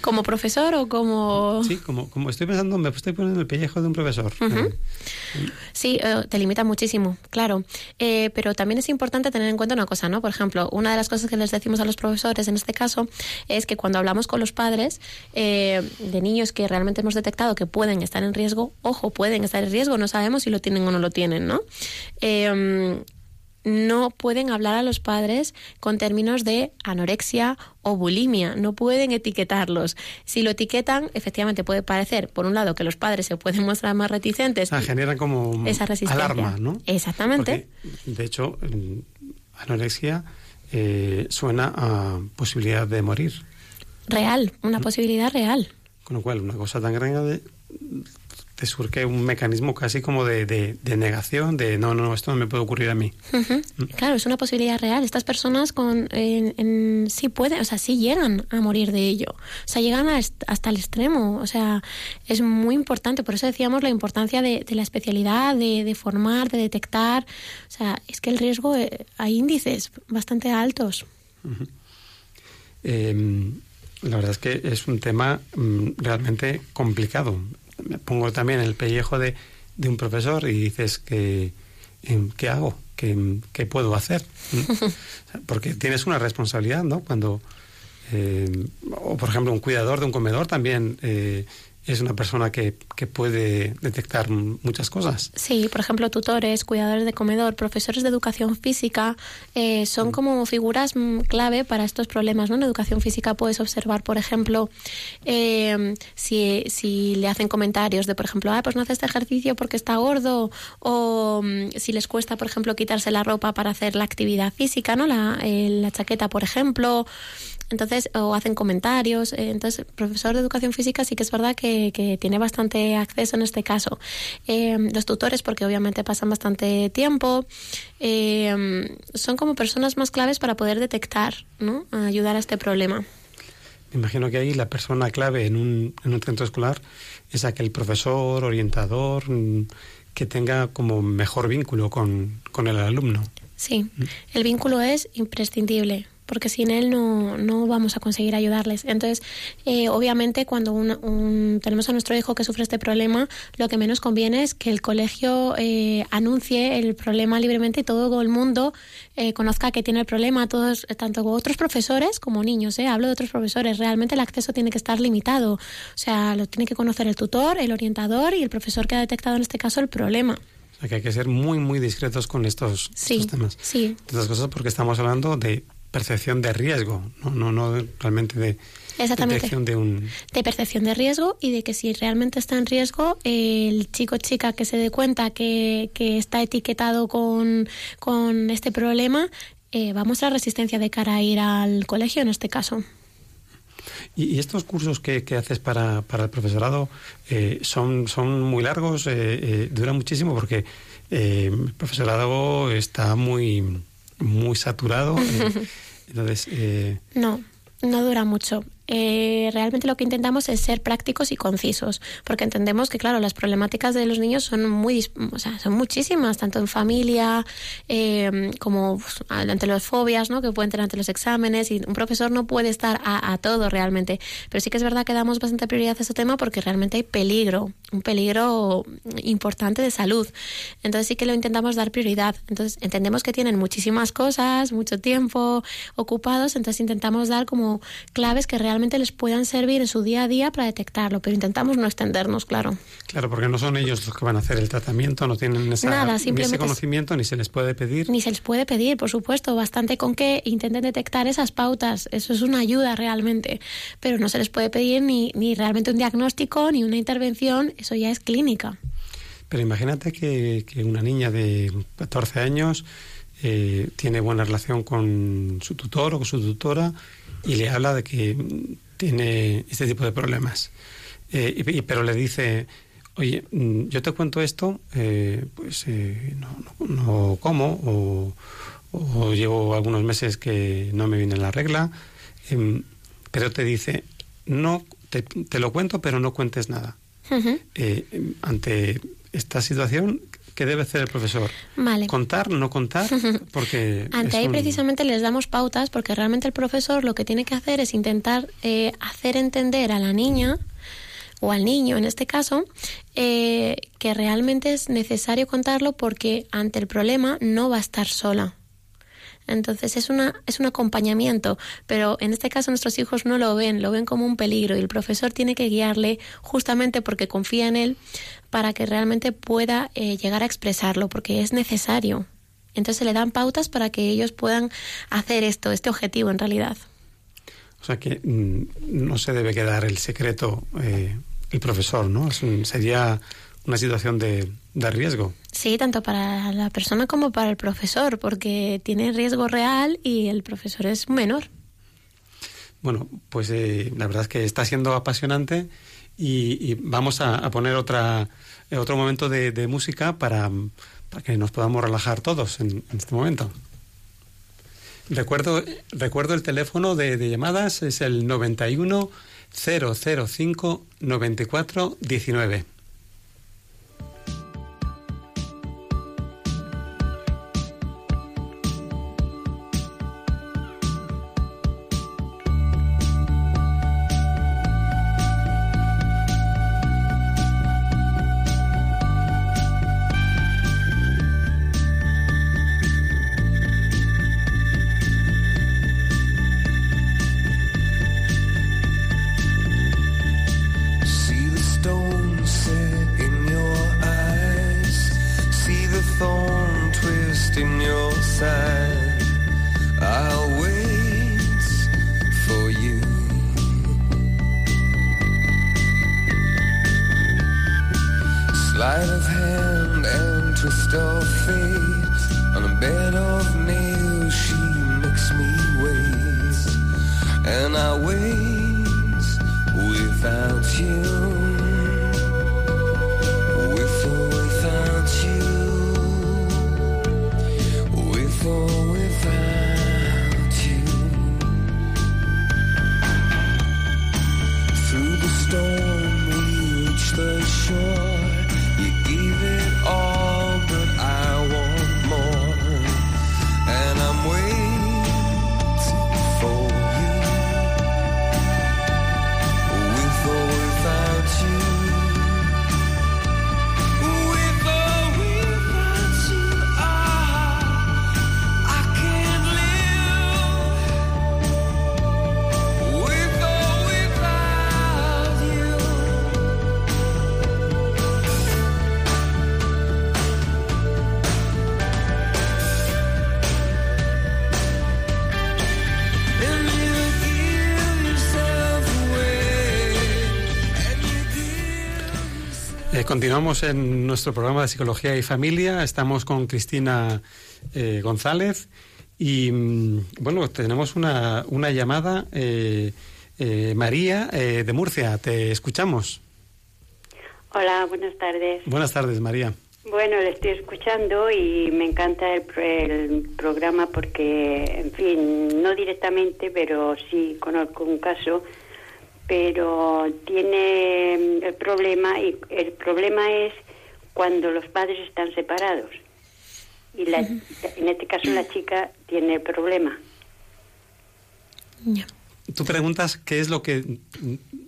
¿Como profesor o como...? Sí, como, como estoy pensando, me estoy poniendo el pellejo de un profesor. Eh, Sí, eh, te limita muchísimo, claro. Eh, pero también es importante tener en cuenta una cosa, ¿no? Por ejemplo, una de las cosas que les decimos a los profesores en este caso es que cuando hablamos con los padres de niños que realmente hemos detectado que pueden estar en riesgo, ojo, pueden estar en riesgo, no sabemos si lo tienen o no lo tienen, ¿no? No pueden hablar a los padres con términos de anorexia o bulimia, no pueden etiquetarlos. Si lo etiquetan, efectivamente puede parecer, por un lado, que los padres se pueden mostrar más reticentes o sea, generan como esa resistencia. alarma, ¿no? Exactamente. Porque, de hecho, mm, anorexia eh, suena a posibilidad de morir. Real, una posibilidad real. Con lo cual, una cosa tan grande te surge un mecanismo casi como de, de- de negación, de no, no, esto no me puede ocurrir a mí. Ujú. Claro, es una posibilidad real. Estas personas con, en, en- sí pueden, o sea, sí llegan a morir de ello. O sea, llegan a hasta el extremo. O sea, es muy importante. Por eso decíamos la importancia de, de la especialidad, de, formar, de detectar. O sea, es que el riesgo, eh, hay índices bastante altos. Eh, la verdad es que es un tema mm, realmente complicado. Me pongo también el pellejo de, de un profesor y dices que em, ¿qué hago? ¿Qué, qué puedo hacer? Porque tienes una responsabilidad, ¿no? Cuando eh, o por ejemplo un cuidador de un comedor también eh, es una persona que, que puede detectar muchas cosas. Sí, por ejemplo, tutores, cuidadores de comedor, profesores de educación física, eh, son como figuras mm, clave para estos problemas. ¿no? En educación física puedes observar, por ejemplo, eh, si, si le hacen comentarios de, por ejemplo, ah, pues no hace este ejercicio porque está gordo, o mm, si les cuesta, por ejemplo, quitarse la ropa para hacer la actividad física, ¿no? la, eh, la chaqueta, por ejemplo. Entonces, o hacen comentarios. eh, Entonces, profesor de educación física sí que es verdad que, que tiene bastante acceso en este caso. Eh, los tutores, porque obviamente pasan bastante tiempo, eh, son como personas más claves para poder detectar, ¿no? Ayudar a este problema. Me imagino que ahí la persona clave en un, en un centro escolar es aquel profesor, orientador, mm, que tenga como mejor vínculo con, con el alumno. Sí, el vínculo es imprescindible porque sin él no, no vamos a conseguir ayudarles. Entonces, eh, obviamente, cuando un, un- tenemos a nuestro hijo que sufre este problema, lo que menos conviene es que el colegio eh, anuncie el problema libremente y todo el mundo eh, conozca que tiene el problema, todos, tanto otros profesores como niños. ¿eh? Hablo de otros profesores. Realmente el acceso tiene que estar limitado. O sea, lo tiene que conocer el tutor, el orientador y el profesor que ha detectado en este caso el problema. O sea que hay que ser muy, muy discretos con estos, Sí, estos temas. sí. De estas cosas porque estamos hablando de percepción de riesgo, no, no, realmente de Exactamente. detección de un... de percepción de riesgo y de que si realmente está en riesgo, el chico o chica que se dé cuenta que, que está etiquetado con, con este problema, eh, va a mostrar resistencia de cara a ir al colegio en este caso. Y, estos cursos que, que haces para, para el profesorado eh, son, son muy largos, eh, eh, duran muchísimo porque el profesorado está muy, muy saturado. eh, No, no dura mucho. Eh, realmente lo que intentamos es ser prácticos y concisos, porque entendemos que, claro, las problemáticas de los niños son muy, o sea, son muchísimas, tanto en familia eh, como pues, ante las fobias, ¿no? Que pueden tener ante los exámenes y un profesor no puede estar a, a todo realmente, pero sí que es verdad que damos bastante prioridad a ese tema porque realmente hay peligro, un peligro importante de salud. Entonces sí que lo intentamos dar prioridad. Entonces entendemos que tienen muchísimas cosas, mucho tiempo ocupados, entonces intentamos dar como claves que realmente les puedan servir en su día a día para detectarlo, pero intentamos no extendernos, claro. claro, porque no son ellos los que van a hacer el tratamiento, no tienen esa, Nada, ni ese conocimiento, ni se les puede pedir. Ni se les puede pedir, por supuesto, bastante con que intenten detectar esas pautas. Eso es una ayuda realmente. Pero no se les puede pedir ni, ni realmente un diagnóstico ni una intervención. Eso ya es clínica. Pero imagínate que, que una niña de 14 años eh, tiene buena relación con su tutor o con su tutora y le habla de que tiene este tipo de problemas. Eh, y, pero le dice, oye, mm, yo te cuento esto, eh, pues eh, no, no, no, como o, o, llevo algunos meses que no me viene la regla, eh, pero te dice, no, te, te, lo cuento, pero no cuentes nada. Uh -huh. ante esta situación, ¿Qué debe hacer el profesor? Vale. ¿Contar, no contar? Porque Ante ahí un... precisamente les damos pautas porque realmente el profesor lo que tiene que hacer es intentar eh, hacer entender a la niña o al niño en este caso eh, que realmente es necesario contarlo porque ante el problema no va a estar sola. Entonces es una es un acompañamiento, pero en este caso nuestros hijos no lo ven, lo ven como un peligro y el profesor tiene que guiarle justamente porque confía en él para que realmente pueda eh, llegar a expresarlo porque es necesario. Entonces le dan pautas para que ellos puedan hacer esto, este objetivo en realidad. O sea que mm, no se debe quedar el secreto eh, el profesor, ¿no? Sería una situación de, de, riesgo. Sí, tanto para la persona como para el profesor, porque tiene riesgo real y el profesor es menor. Bueno, pues eh, la verdad es que está siendo apasionante y, y vamos a, a, poner otra eh, otro momento de, de música para, para, que nos podamos relajar todos en, en este momento. Recuerdo, recuerdo el teléfono de, de llamadas, es el 91 005 94 19. Continuamos en nuestro programa de Psicología y Familia. Estamos con Cristina eh, González y, bueno, tenemos una, una llamada. Eh, eh, María de Murcia, te escuchamos. Hola, buenas tardes. Buenas tardes, María. Bueno, le estoy escuchando y me encanta el, el, programa porque, en fin, no directamente, pero sí conozco un caso pero tiene el problema y el problema es cuando los padres están separados. Y la, en este caso la chica tiene el problema. Tú preguntas qué es lo que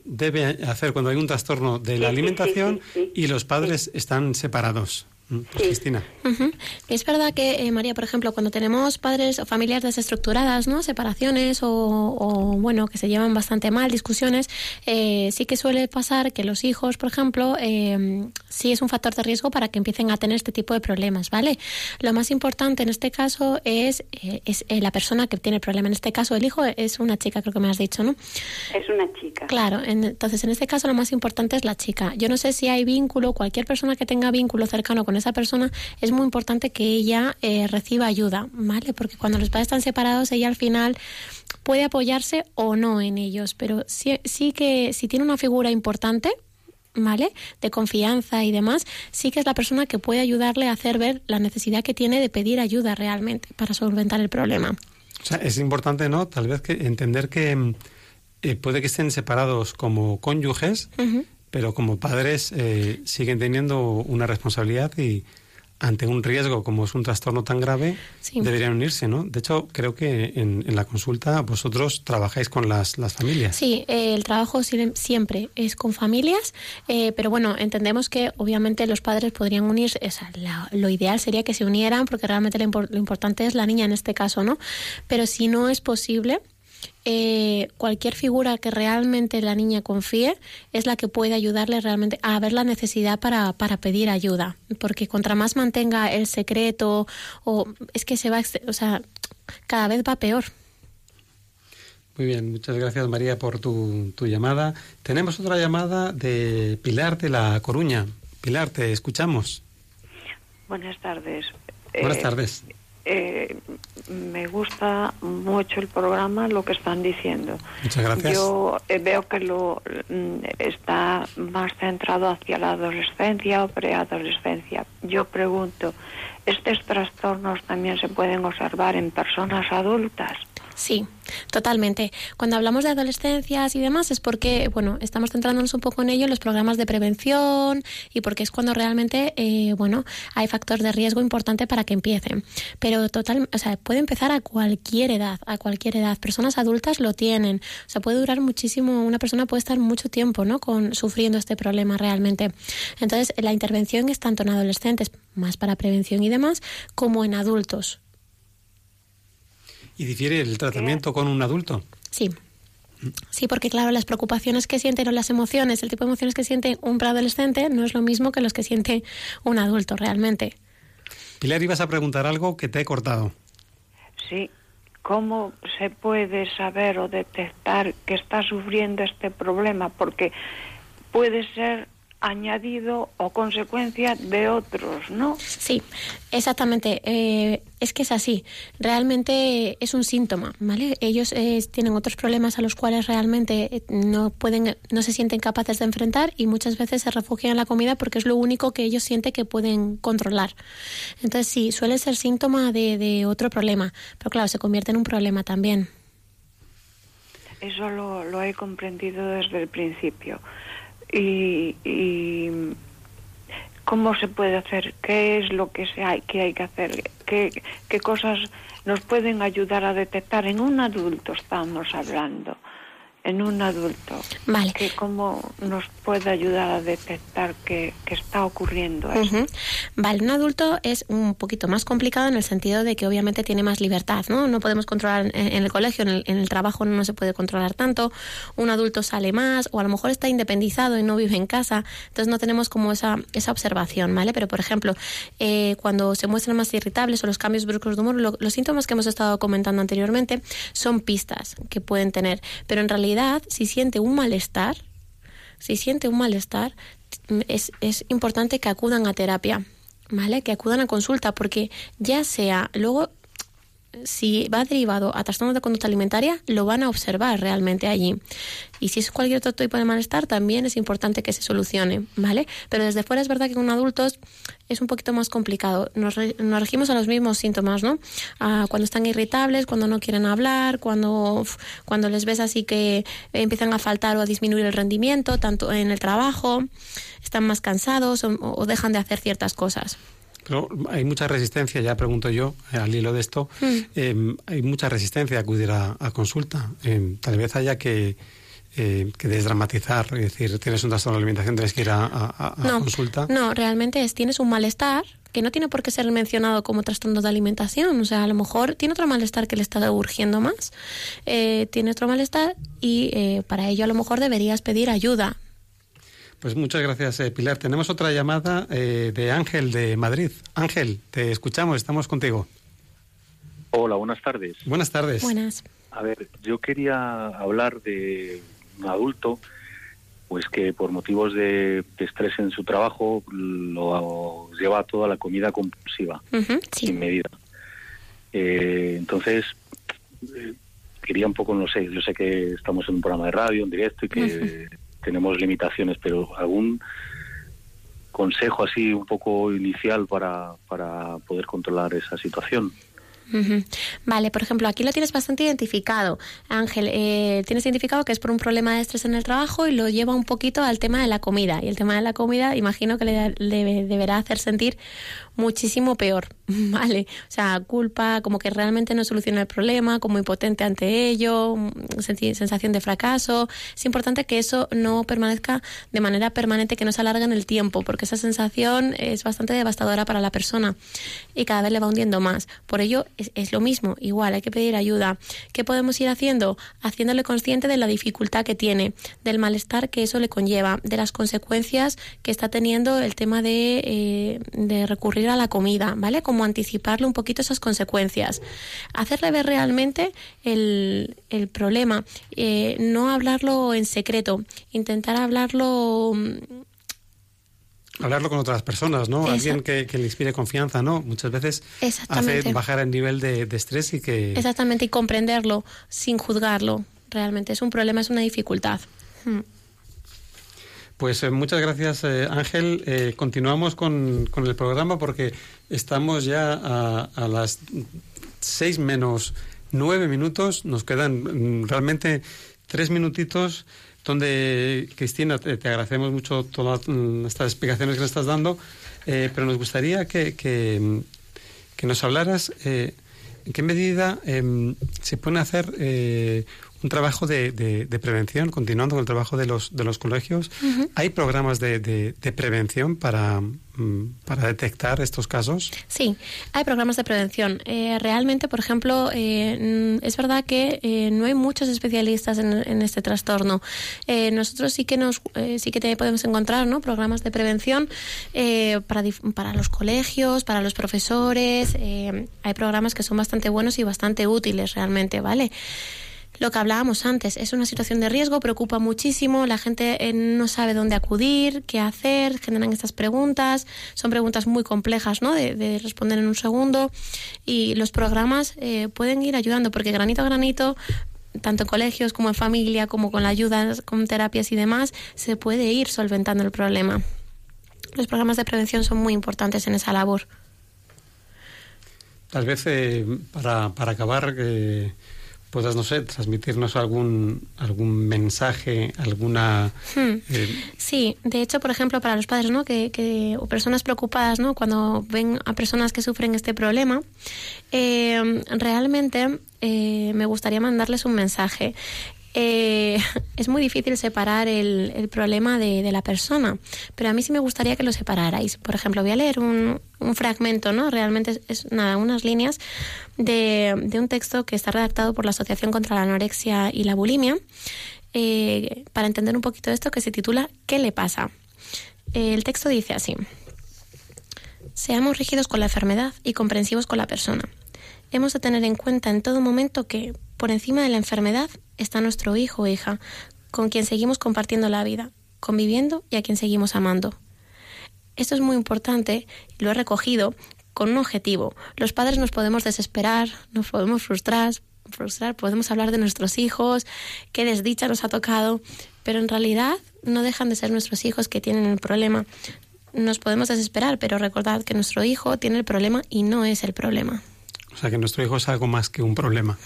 debe hacer cuando hay un trastorno de la sí, alimentación sí, sí, y los padres están separados. Mm, Cristina. Ujú. Es verdad que, eh, María, por ejemplo, cuando tenemos padres o familias desestructuradas, ¿no? Separaciones o, o, bueno, que se llevan bastante mal, discusiones, eh, sí que suele pasar que los hijos, por ejemplo, eh, sí es un factor de riesgo para que empiecen a tener este tipo de problemas, ¿vale? Lo más importante en este caso es, eh, es eh, la persona que tiene el problema. En este caso, el hijo es una chica, creo que me has dicho, ¿no? Es una chica. Claro, en- entonces en este caso lo más importante es la chica. Yo no sé si hay vínculo, cualquier persona que tenga vínculo cercano con esa persona, es muy importante que ella eh, reciba ayuda, ¿vale? Porque cuando los padres están separados, ella al final puede apoyarse o no en ellos, pero sí, sí que si tiene una figura importante, ¿vale? De confianza y demás, sí que es la persona que puede ayudarle a hacer ver la necesidad que tiene de pedir ayuda realmente para solventar el problema. O sea, es importante, ¿no? Tal vez que entender que mm, eh, puede que estén separados como cónyuges. Pero como padres eh, siguen teniendo una responsabilidad y ante un riesgo como es un trastorno tan grave, Sí. deberían unirse, ¿no? De hecho, creo que en, en la consulta vosotros trabajáis con las, las familias. Sí, eh, el trabajo si- siempre es con familias, eh, pero bueno, entendemos que obviamente los padres podrían unirse, o sea, la- lo ideal sería que se unieran porque realmente lo, impor- lo importante es la niña en este caso, ¿no? Pero si no es posible, eh, cualquier figura que realmente la niña confíe es la que puede ayudarle realmente a ver la necesidad para, para pedir ayuda, porque contra más mantenga el secreto o es que se va, o sea, cada vez va peor. Muy bien, muchas gracias María por tu, tu llamada. Tenemos otra llamada de Pilar de La Coruña. Pilar, te escuchamos. Buenas tardes. Buenas Eh, tardes. eh, me gusta mucho el programa, lo que están diciendo. Muchas gracias. Yo eh, veo que lo mm, está más centrado hacia la adolescencia o preadolescencia. Yo pregunto, ¿estos trastornos también se pueden observar en personas adultas? Sí, totalmente. Cuando hablamos de adolescencias y demás es porque, bueno, estamos centrándonos un poco en ello en los programas de prevención y porque es cuando realmente, eh, bueno, hay factor de riesgo importante para que empiecen. Pero total, o sea, puede empezar a cualquier edad, a cualquier edad. Personas adultas lo tienen. O sea, puede durar muchísimo, una persona puede estar mucho tiempo, ¿no? Con sufriendo este problema realmente. Entonces, la intervención es tanto en adolescentes, más para prevención y demás, como en adultos. ¿Y difiere el tratamiento con un adulto? Sí. Sí, porque claro, las preocupaciones que sienten o las emociones, el tipo de emociones que siente un preadolescente no es lo mismo que los que siente un adulto realmente. Pilar, ibas a preguntar algo que te he cortado. Sí. ¿Cómo se puede saber o detectar que está sufriendo este problema? Porque puede ser añadido o consecuencia de otros, ¿no? Sí, exactamente. Eh, es que es así. Realmente es un síntoma, ¿vale? Ellos eh, tienen otros problemas a los cuales realmente eh, no pueden, no se sienten capaces de enfrentar y muchas veces se refugian en la comida porque es lo único que ellos sienten que pueden controlar. Entonces sí, suele ser síntoma de, de otro problema, pero claro, se convierte en un problema también. Eso lo, lo he comprendido desde el principio. Y, y cómo se puede hacer, qué es lo que se hay, qué hay que hacer, qué, qué cosas nos pueden ayudar a detectar en un adulto estamos hablando, en un adulto, Vale. que cómo nos puede ayudar a detectar que, que está ocurriendo. Ujú. Vale, un adulto es un poquito más complicado en el sentido de que obviamente tiene más libertad, ¿no? No podemos controlar en, en el colegio, en el, en el trabajo no se puede controlar tanto. Un adulto sale más o a lo mejor está independizado y no vive en casa, entonces no tenemos como esa, esa observación, ¿vale? Pero por ejemplo, eh, cuando se muestran más irritables o los cambios bruscos de humor, lo- los síntomas que hemos estado comentando anteriormente son pistas que pueden tener, pero en realidad si siente un malestar, si siente un malestar, es, es importante que acudan a terapia, ¿vale? Que acudan a consulta, porque ya sea luego si va derivado a trastornos de conducta alimentaria, lo van a observar realmente allí. Y si es cualquier otro tipo de malestar, también es importante que se solucione, ¿vale? Pero desde fuera es verdad que con adultos es un poquito más complicado. Nos, nos regimos a los mismos síntomas, ¿no? Cuando están irritables, cuando no quieren hablar, cuando, cuando les ves así que empiezan a faltar o a disminuir el rendimiento, tanto en el trabajo, están más cansados o- o dejan de hacer ciertas cosas. Pero hay mucha resistencia, ya pregunto yo, eh, al hilo de esto, eh, hay mucha resistencia a acudir a, a consulta. Eh, tal vez haya que eh, que desdramatizar, es decir, tienes un trastorno de alimentación, tienes que ir a, a- a no, consulta. No, realmente es, tienes un malestar que no tiene por qué ser mencionado como trastorno de alimentación. O sea, a lo mejor tiene otro malestar que le está urgiendo más. Eh, tiene otro malestar y eh, para ello a lo mejor deberías pedir ayuda. Pues muchas gracias, eh, Pilar. Tenemos otra llamada eh, de Ángel de Madrid. Ángel, te escuchamos, estamos contigo. Hola, buenas tardes. Buenas tardes. Buenas. A ver, yo quería hablar de un adulto, pues que por motivos de, de estrés en su trabajo lo lleva toda la comida compulsiva, sí. sin medida. Eh, entonces, eh, quería un poco, no sé, yo sé que estamos en un programa de radio, en directo, y que tenemos limitaciones, pero algún consejo así un poco inicial para, para poder controlar esa situación. Vale, por ejemplo, aquí lo tienes bastante identificado, Ángel. eh, tienes identificado que es por un problema de estrés en el trabajo y lo lleva un poquito al tema de la comida. Y el tema de la comida, imagino que le, le deberá hacer sentir muchísimo peor, ¿vale? O sea, culpa, como que realmente no soluciona el problema, como impotente ante ello, mm, sensación de fracaso. Es importante que eso no permanezca de manera permanente, que no se alargue en el tiempo, porque esa sensación es bastante devastadora para la persona y cada vez le va hundiendo más. Por ello, es, es lo mismo, igual, hay que pedir ayuda. ¿Qué podemos ir haciendo? Haciéndole consciente de la dificultad que tiene, del malestar que eso le conlleva, de las consecuencias que está teniendo el tema de, eh, de recurrir a la comida, ¿vale? Como anticiparle un poquito esas consecuencias. Hacerle ver realmente el, el problema, eh, no hablarlo en secreto, intentar hablarlo mm, Hablarlo con otras personas, ¿no? Alguien que, que le inspire confianza, ¿no? Muchas veces hace bajar el nivel de, de estrés y que... exactamente y comprenderlo sin juzgarlo. Realmente es un problema, es una dificultad. Mm. Pues eh, muchas gracias, eh, Ángel. Eh, continuamos con, con el programa porque estamos ya a, a las seis menos nueve minutos. Nos quedan mm, realmente tres minutitos donde, Cristina, te, agradecemos mucho todas mm, estas explicaciones que nos estás dando, eh, pero nos gustaría que, que, mm, que nos hablaras en qué medida em, se puede hacer un trabajo de, de- de prevención, continuando con el trabajo de los, de los colegios. ¿Hay programas de, de- prevención para, mm, para detectar estos casos? Sí, hay programas de prevención. Eh, realmente, por ejemplo, eh, mm, es verdad que eh, no hay muchos especialistas en, en este trastorno. Eh, nosotros sí que nos, eh, sí que te podemos encontrar, ¿no? Programas de prevención eh, para para los colegios, para los profesores. hay programas que son bastante buenos y bastante útiles realmente, ¿vale? Lo que hablábamos antes, es una situación de riesgo, preocupa muchísimo, la gente eh, no sabe dónde acudir, qué hacer, generan estas preguntas, son preguntas muy complejas, ¿no? De, de responder en un segundo y los programas eh, pueden ir ayudando porque granito a granito tanto en colegios como en familia, como con la ayuda, con terapias y demás, se puede ir solventando el problema. Los programas de prevención son muy importantes en esa labor. Tal vez eh, para, para acabar eh, puedas, no sé, transmitirnos algún, algún mensaje, alguna... Hmm. eh, Sí, de hecho, por ejemplo, para los padres, ¿no? Que, que- o personas preocupadas, ¿no? Cuando ven a personas que sufren este problema, eh, realmente eh, me gustaría mandarles un mensaje. Eh, es muy difícil separar el, el problema de, de la persona, pero a mí sí me gustaría que lo separarais. Por ejemplo, voy a leer un, un fragmento, ¿no? Realmente es, nada, unas líneas de, de un texto que está redactado por la Asociación contra la Anorexia y la Bulimia, eh, para entender un poquito esto que se titula ¿Qué le pasa? El texto dice así. Seamos rígidos con la enfermedad y comprensivos con la persona. Hemos de tener en cuenta en todo momento que, por encima de la enfermedad, está nuestro hijo o hija, con quien seguimos compartiendo la vida, conviviendo y a quien seguimos amando. Esto es muy importante, lo he recogido con un objetivo. Los padres nos podemos desesperar, nos podemos frustrar, frustrar, podemos hablar de nuestros hijos, qué desdicha nos ha tocado, pero en realidad no dejan de ser nuestros hijos que tienen el problema. Nos podemos desesperar, pero recordad que nuestro hijo tiene el problema y no es el problema. O sea, que nuestro hijo es algo más que un problema.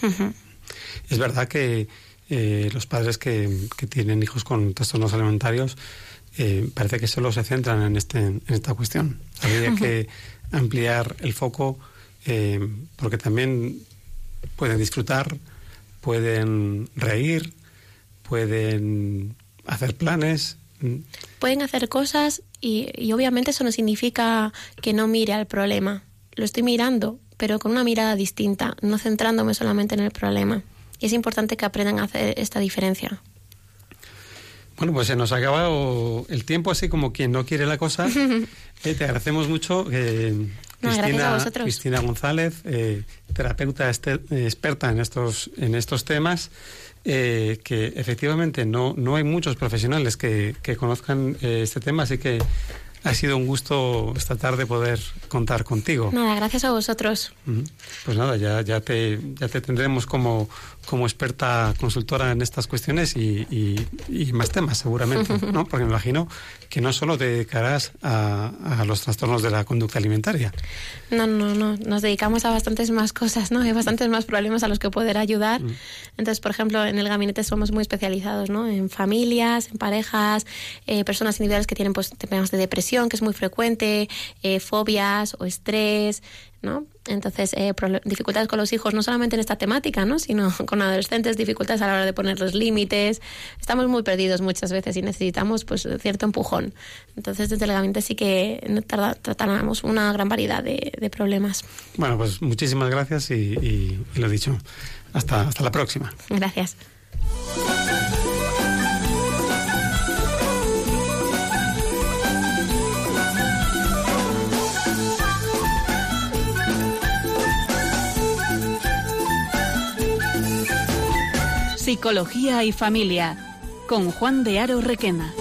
Es verdad que eh, los padres que, que tienen hijos con trastornos alimentarios eh, parece que solo se centran en, este, en esta cuestión. Habría que ampliar el foco eh, porque también pueden disfrutar, pueden reír, pueden hacer planes. Pueden hacer cosas y, y obviamente eso no significa que no mire al problema. Lo estoy mirando, pero con una mirada distinta, no centrándome solamente en el problema. Y es importante que aprendan a hacer esta diferencia. Bueno, pues se nos ha acabado el tiempo, así como quien no quiere la cosa. Eh, te agradecemos mucho. eh, No, gracias a Cristina. Cristina González, eh, terapeuta este- experta en estos, en estos temas, eh, que efectivamente no, no hay muchos profesionales que, que conozcan eh, este tema, así que ha sido un gusto esta tarde poder contar contigo. Nada, gracias a vosotros. Pues nada, ya, ya, te, ya te tendremos como, como experta consultora en estas cuestiones y, y- y más temas seguramente, ¿no? Porque me imagino que no solo te dedicarás a, a los trastornos de la conducta alimentaria. No, no, no. Nos dedicamos a bastantes más cosas, ¿no? Hay bastantes más problemas a los que poder ayudar. Entonces, por ejemplo, en el gabinete somos muy especializados, ¿no? En familias, en parejas, eh, personas individuales que tienen pues, temas de depresión, que es muy frecuente, eh, fobias o estrés, ¿no? Entonces, eh, dificultades con los hijos, no solamente en esta temática, ¿no? Sino con adolescentes, dificultades a la hora de poner los límites. Estamos muy perdidos muchas veces y necesitamos, pues, cierto empujón. Entonces, desde el gabinete sí que tratamos una gran variedad de, de problemas. Bueno, pues muchísimas gracias y, y- y lo dicho, hasta, hasta la próxima. Gracias. Psicología y familia con Juan de Aro Requena.